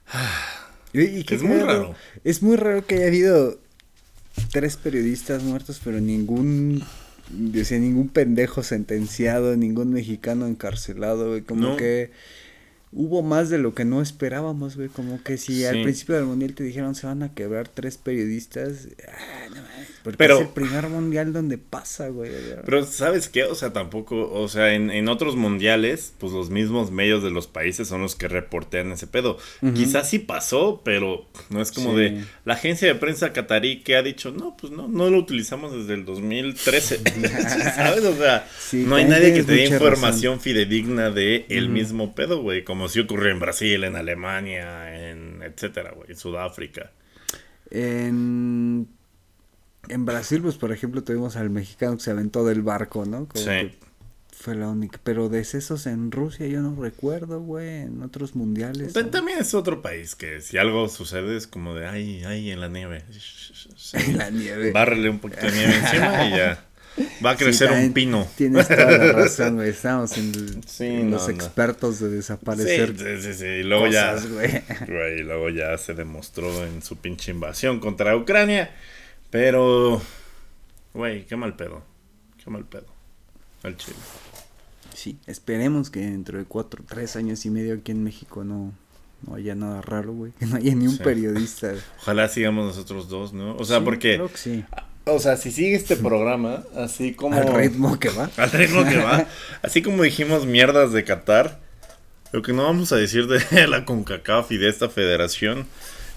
Y- y qué Es muy raro. Es muy raro que haya habido tres periodistas muertos, pero ningún, sea, ningún pendejo sentenciado, ningún mexicano encarcelado, güey, como No. que hubo más de lo que no esperábamos, güey, como que si al principio del mundial te dijeron se van a quebrar tres periodistas, ah, no porque Pero- es el primer mundial donde pasa, güey. Pero ¿sabes qué? O sea, tampoco, o sea, en, en otros mundiales, pues los mismos medios de los países son los que reportean ese pedo. Quizás sí pasó, pero no es como Sí. de la agencia de prensa catarí que ha dicho, no, pues no, no lo utilizamos desde el 2013. ¿Sabes? O sea, Sí, no hay nadie que te dé información fidedigna de el mismo pedo, güey, como si ocurrió en Brasil, en Alemania, en etcétera, güey, en Sudáfrica. En, en Brasil, pues por ejemplo, tuvimos al mexicano que se aventó del barco, ¿no? Como Sí. fue la única. Pero decesos en Rusia yo no recuerdo, güey, en otros mundiales. ¿no? También es otro país que si algo sucede es como de, ay, ay, en la nieve. En la nieve. Bárrele un poquito de nieve encima y ya. Va a crecer un pino. Tienes toda la razón, güey. Estamos en, el- Sí, en no, los no. expertos de desaparecer sí, sí, sí. Y luego cosas, ya. güey. Güey, y luego ya se demostró en su pinche invasión contra Ucrania. Pero. Güey, qué mal pedo. Qué mal pedo. Al chile. Sí, esperemos que dentro de cuatro, tres años y medio aquí en México no, no haya nada raro, güey. Que no haya ni un Sí. periodista. Ojalá sigamos nosotros dos, ¿no? O sea, Sí, porque. Creo que sí. O sea, si sigue este programa, así como. Al ritmo que va. Al ritmo que va. Así como dijimos mierdas de Qatar, lo que no vamos a decir de la CONCACAF y de esta federación.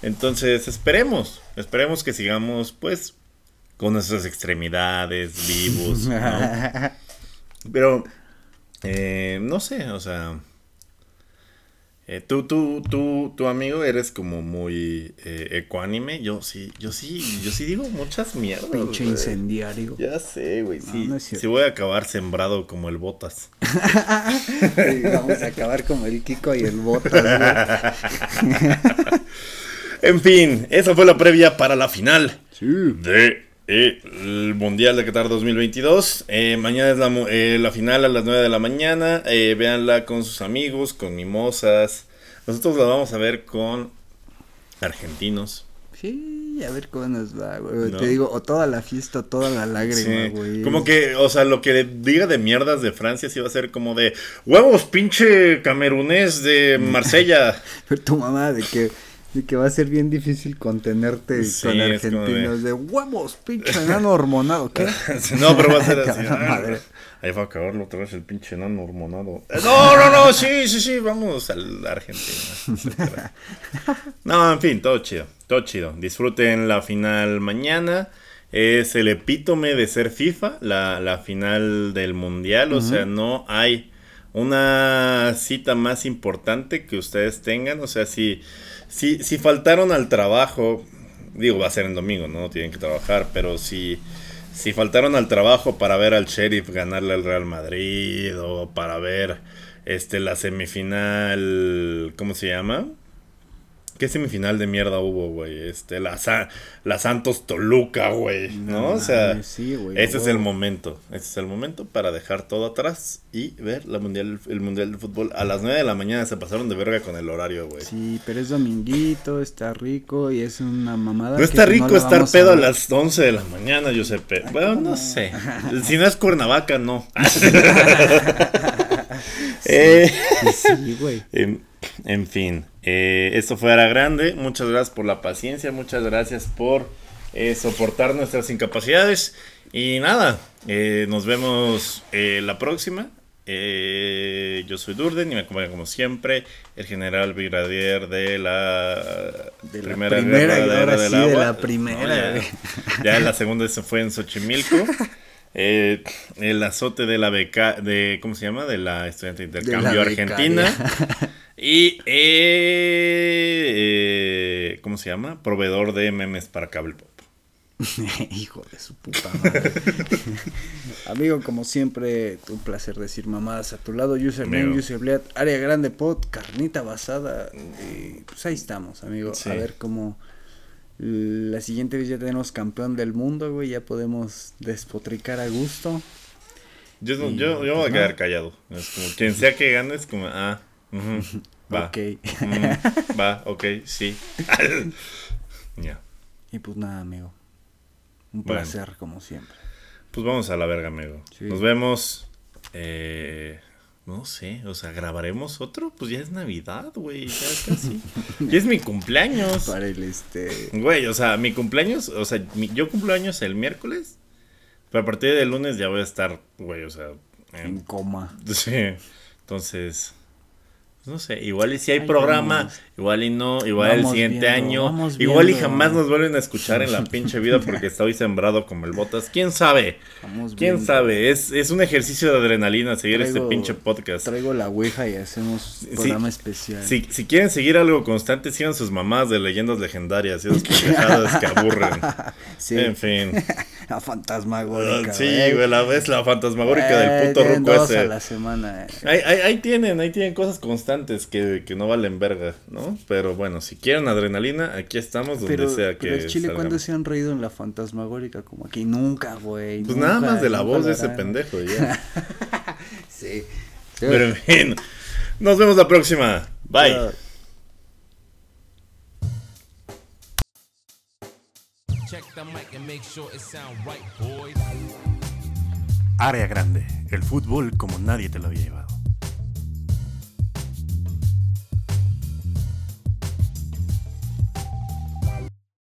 Entonces, esperemos. Esperemos que sigamos, pues, con nuestras extremidades, vivos, ¿no? Pero, eh, no sé, o sea. Eh, tú, tú, tú, tu amigo, eres como muy eh, ecuánime. Yo sí, yo sí, yo sí digo muchas mierdas. Pinche incendiario. Ya sé, güey. Sí, no cierto. sí voy a acabar sembrado como el Botas. Vamos a acabar como el Kiko y el Botas, güey. En fin, esa fue la previa para la final Sí. de eh, el Mundial de Qatar 2022. Eh, mañana es la, eh, la final a las 9 de la mañana. Eh, véanla con sus amigos, con mimosas. Nosotros la vamos a ver con argentinos. Sí, a ver cómo nos va, güey. No. Te digo, o toda la fiesta, toda la lágrima, Sí, güey. Como que, o sea, lo que diga de mierdas de Francia sí va a ser como de huevos, pinche camerunés de Marsella. Pero tu mamá de que, de que va a ser bien difícil contenerte Sí, con argentinos. De... huevos, pinche enano hormonado. ¿Qué? no, pero va a ser así. La madre. Ahí va a acabarlo otra vez el pinche enano hormonado. Eh, No, no, no, sí, sí, sí, vamos al Argentina. etcétera. No, en fin, todo chido, todo chido. Disfruten la final mañana. Es el epítome de ser FIFA, la, la final del mundial. O sea, no hay una cita más importante que ustedes tengan. O sea, si, si, si faltaron al trabajo, digo, va a ser en domingo, no tienen que trabajar, pero si, si faltaron al trabajo para ver al Sheriff ganarle al Real Madrid o para ver este la semifinal, ¿cómo se llama? ¿Qué semifinal de mierda hubo, güey? Este, la, Sa- la Santos Toluca, güey, ¿no? No o sea, sí, güey, ese es el momento, ese es el momento para dejar todo atrás y ver la mundial, el Mundial de Fútbol. A las 9 de la mañana se pasaron de verga con el horario, güey. Sí, pero es dominguito, está rico y es una mamada. No está rico estar pedo a las 11 de la mañana, Giuseppe. Bueno, no sé. Si no es Cuernavaca, no. Eh, Sí, güey. en, en fin, eh, esto fue Ara Grande. Muchas gracias por la paciencia, muchas gracias por eh, soportar nuestras incapacidades. Y nada, eh, nos vemos eh, la próxima. Yo soy Durden y me acompaña como siempre el general brigadier de la De la primera, primera, guerra y ahora del sí, de la primera, ya, ya la segunda se fue en Xochimilco. Eh, el azote de la beca, de, ¿cómo se llama? De la estudiante de De la intercambio argentina. Y, eh, eh, ¿cómo se llama? Proveedor de memes para cable pop. Hijo de su puta madre. Amigo, como siempre, un placer decir mamadas a tu lado. Username, userblad, área grande pod, carnita basada. Pues ahí estamos, amigo. Sí. A ver cómo la siguiente vez ya tenemos campeón del mundo, güey. Ya podemos despotricar a gusto. Yo, Y, yo, yo me voy a pues, quedar callado. Es como, quien sea que gane, es como, ah, va. Ok. mm, va, ok, sí. ya. Y pues nada, amigo. Un Bueno. placer, como siempre. Pues vamos a la verga, amigo. Sí. Nos vemos. Eh, no sé, o sea, ¿grabaremos otro? Pues ya es Navidad, güey. Ya casi. ya es mi cumpleaños. Para el este. Güey, o sea, mi cumpleaños, o sea, mi- yo cumplo años el miércoles. Pero a partir del lunes ya voy a estar, güey, o sea. En- coma. sí. Entonces. Pues No sé, igual y si hay Ahí programa, vamos. igual y no, igual el Vamos siguiente viendo, año, igual y jamás nos vuelven a escuchar en la pinche vida porque estoy sembrado como el botas. ¿Quién sabe? Vamos ¿Quién viendo. sabe? Es, es un ejercicio de adrenalina seguir Traigo- este pinche podcast. Traigo la ouija y hacemos programa especial. Si, si quieren seguir algo constante, sigan sus mamás de leyendas legendarias y esas pendejadas que aburren. Sí. En fin. La fantasmagórica. sí, güey, la vez la fantasmagórica Güey, del puto tienen ruco dos a ese. la semana. eh. Ahí, ahí, ahí tienen, ahí tienen cosas constantes que, que no valen verga, ¿no? Pero bueno, si quieren adrenalina, aquí estamos donde Pero, sea que pero el Chile, ¿cuándo se han reído en la fantasmagórica como aquí? Nunca, güey. Pues nunca, nada más de la voz de ese pendejo, ya. Sí. Pero en fin, nos vemos la próxima. Bye. Chao. Check the mic and make sure it sound right, boys. Área grande, el fútbol como nadie te lo había llevado.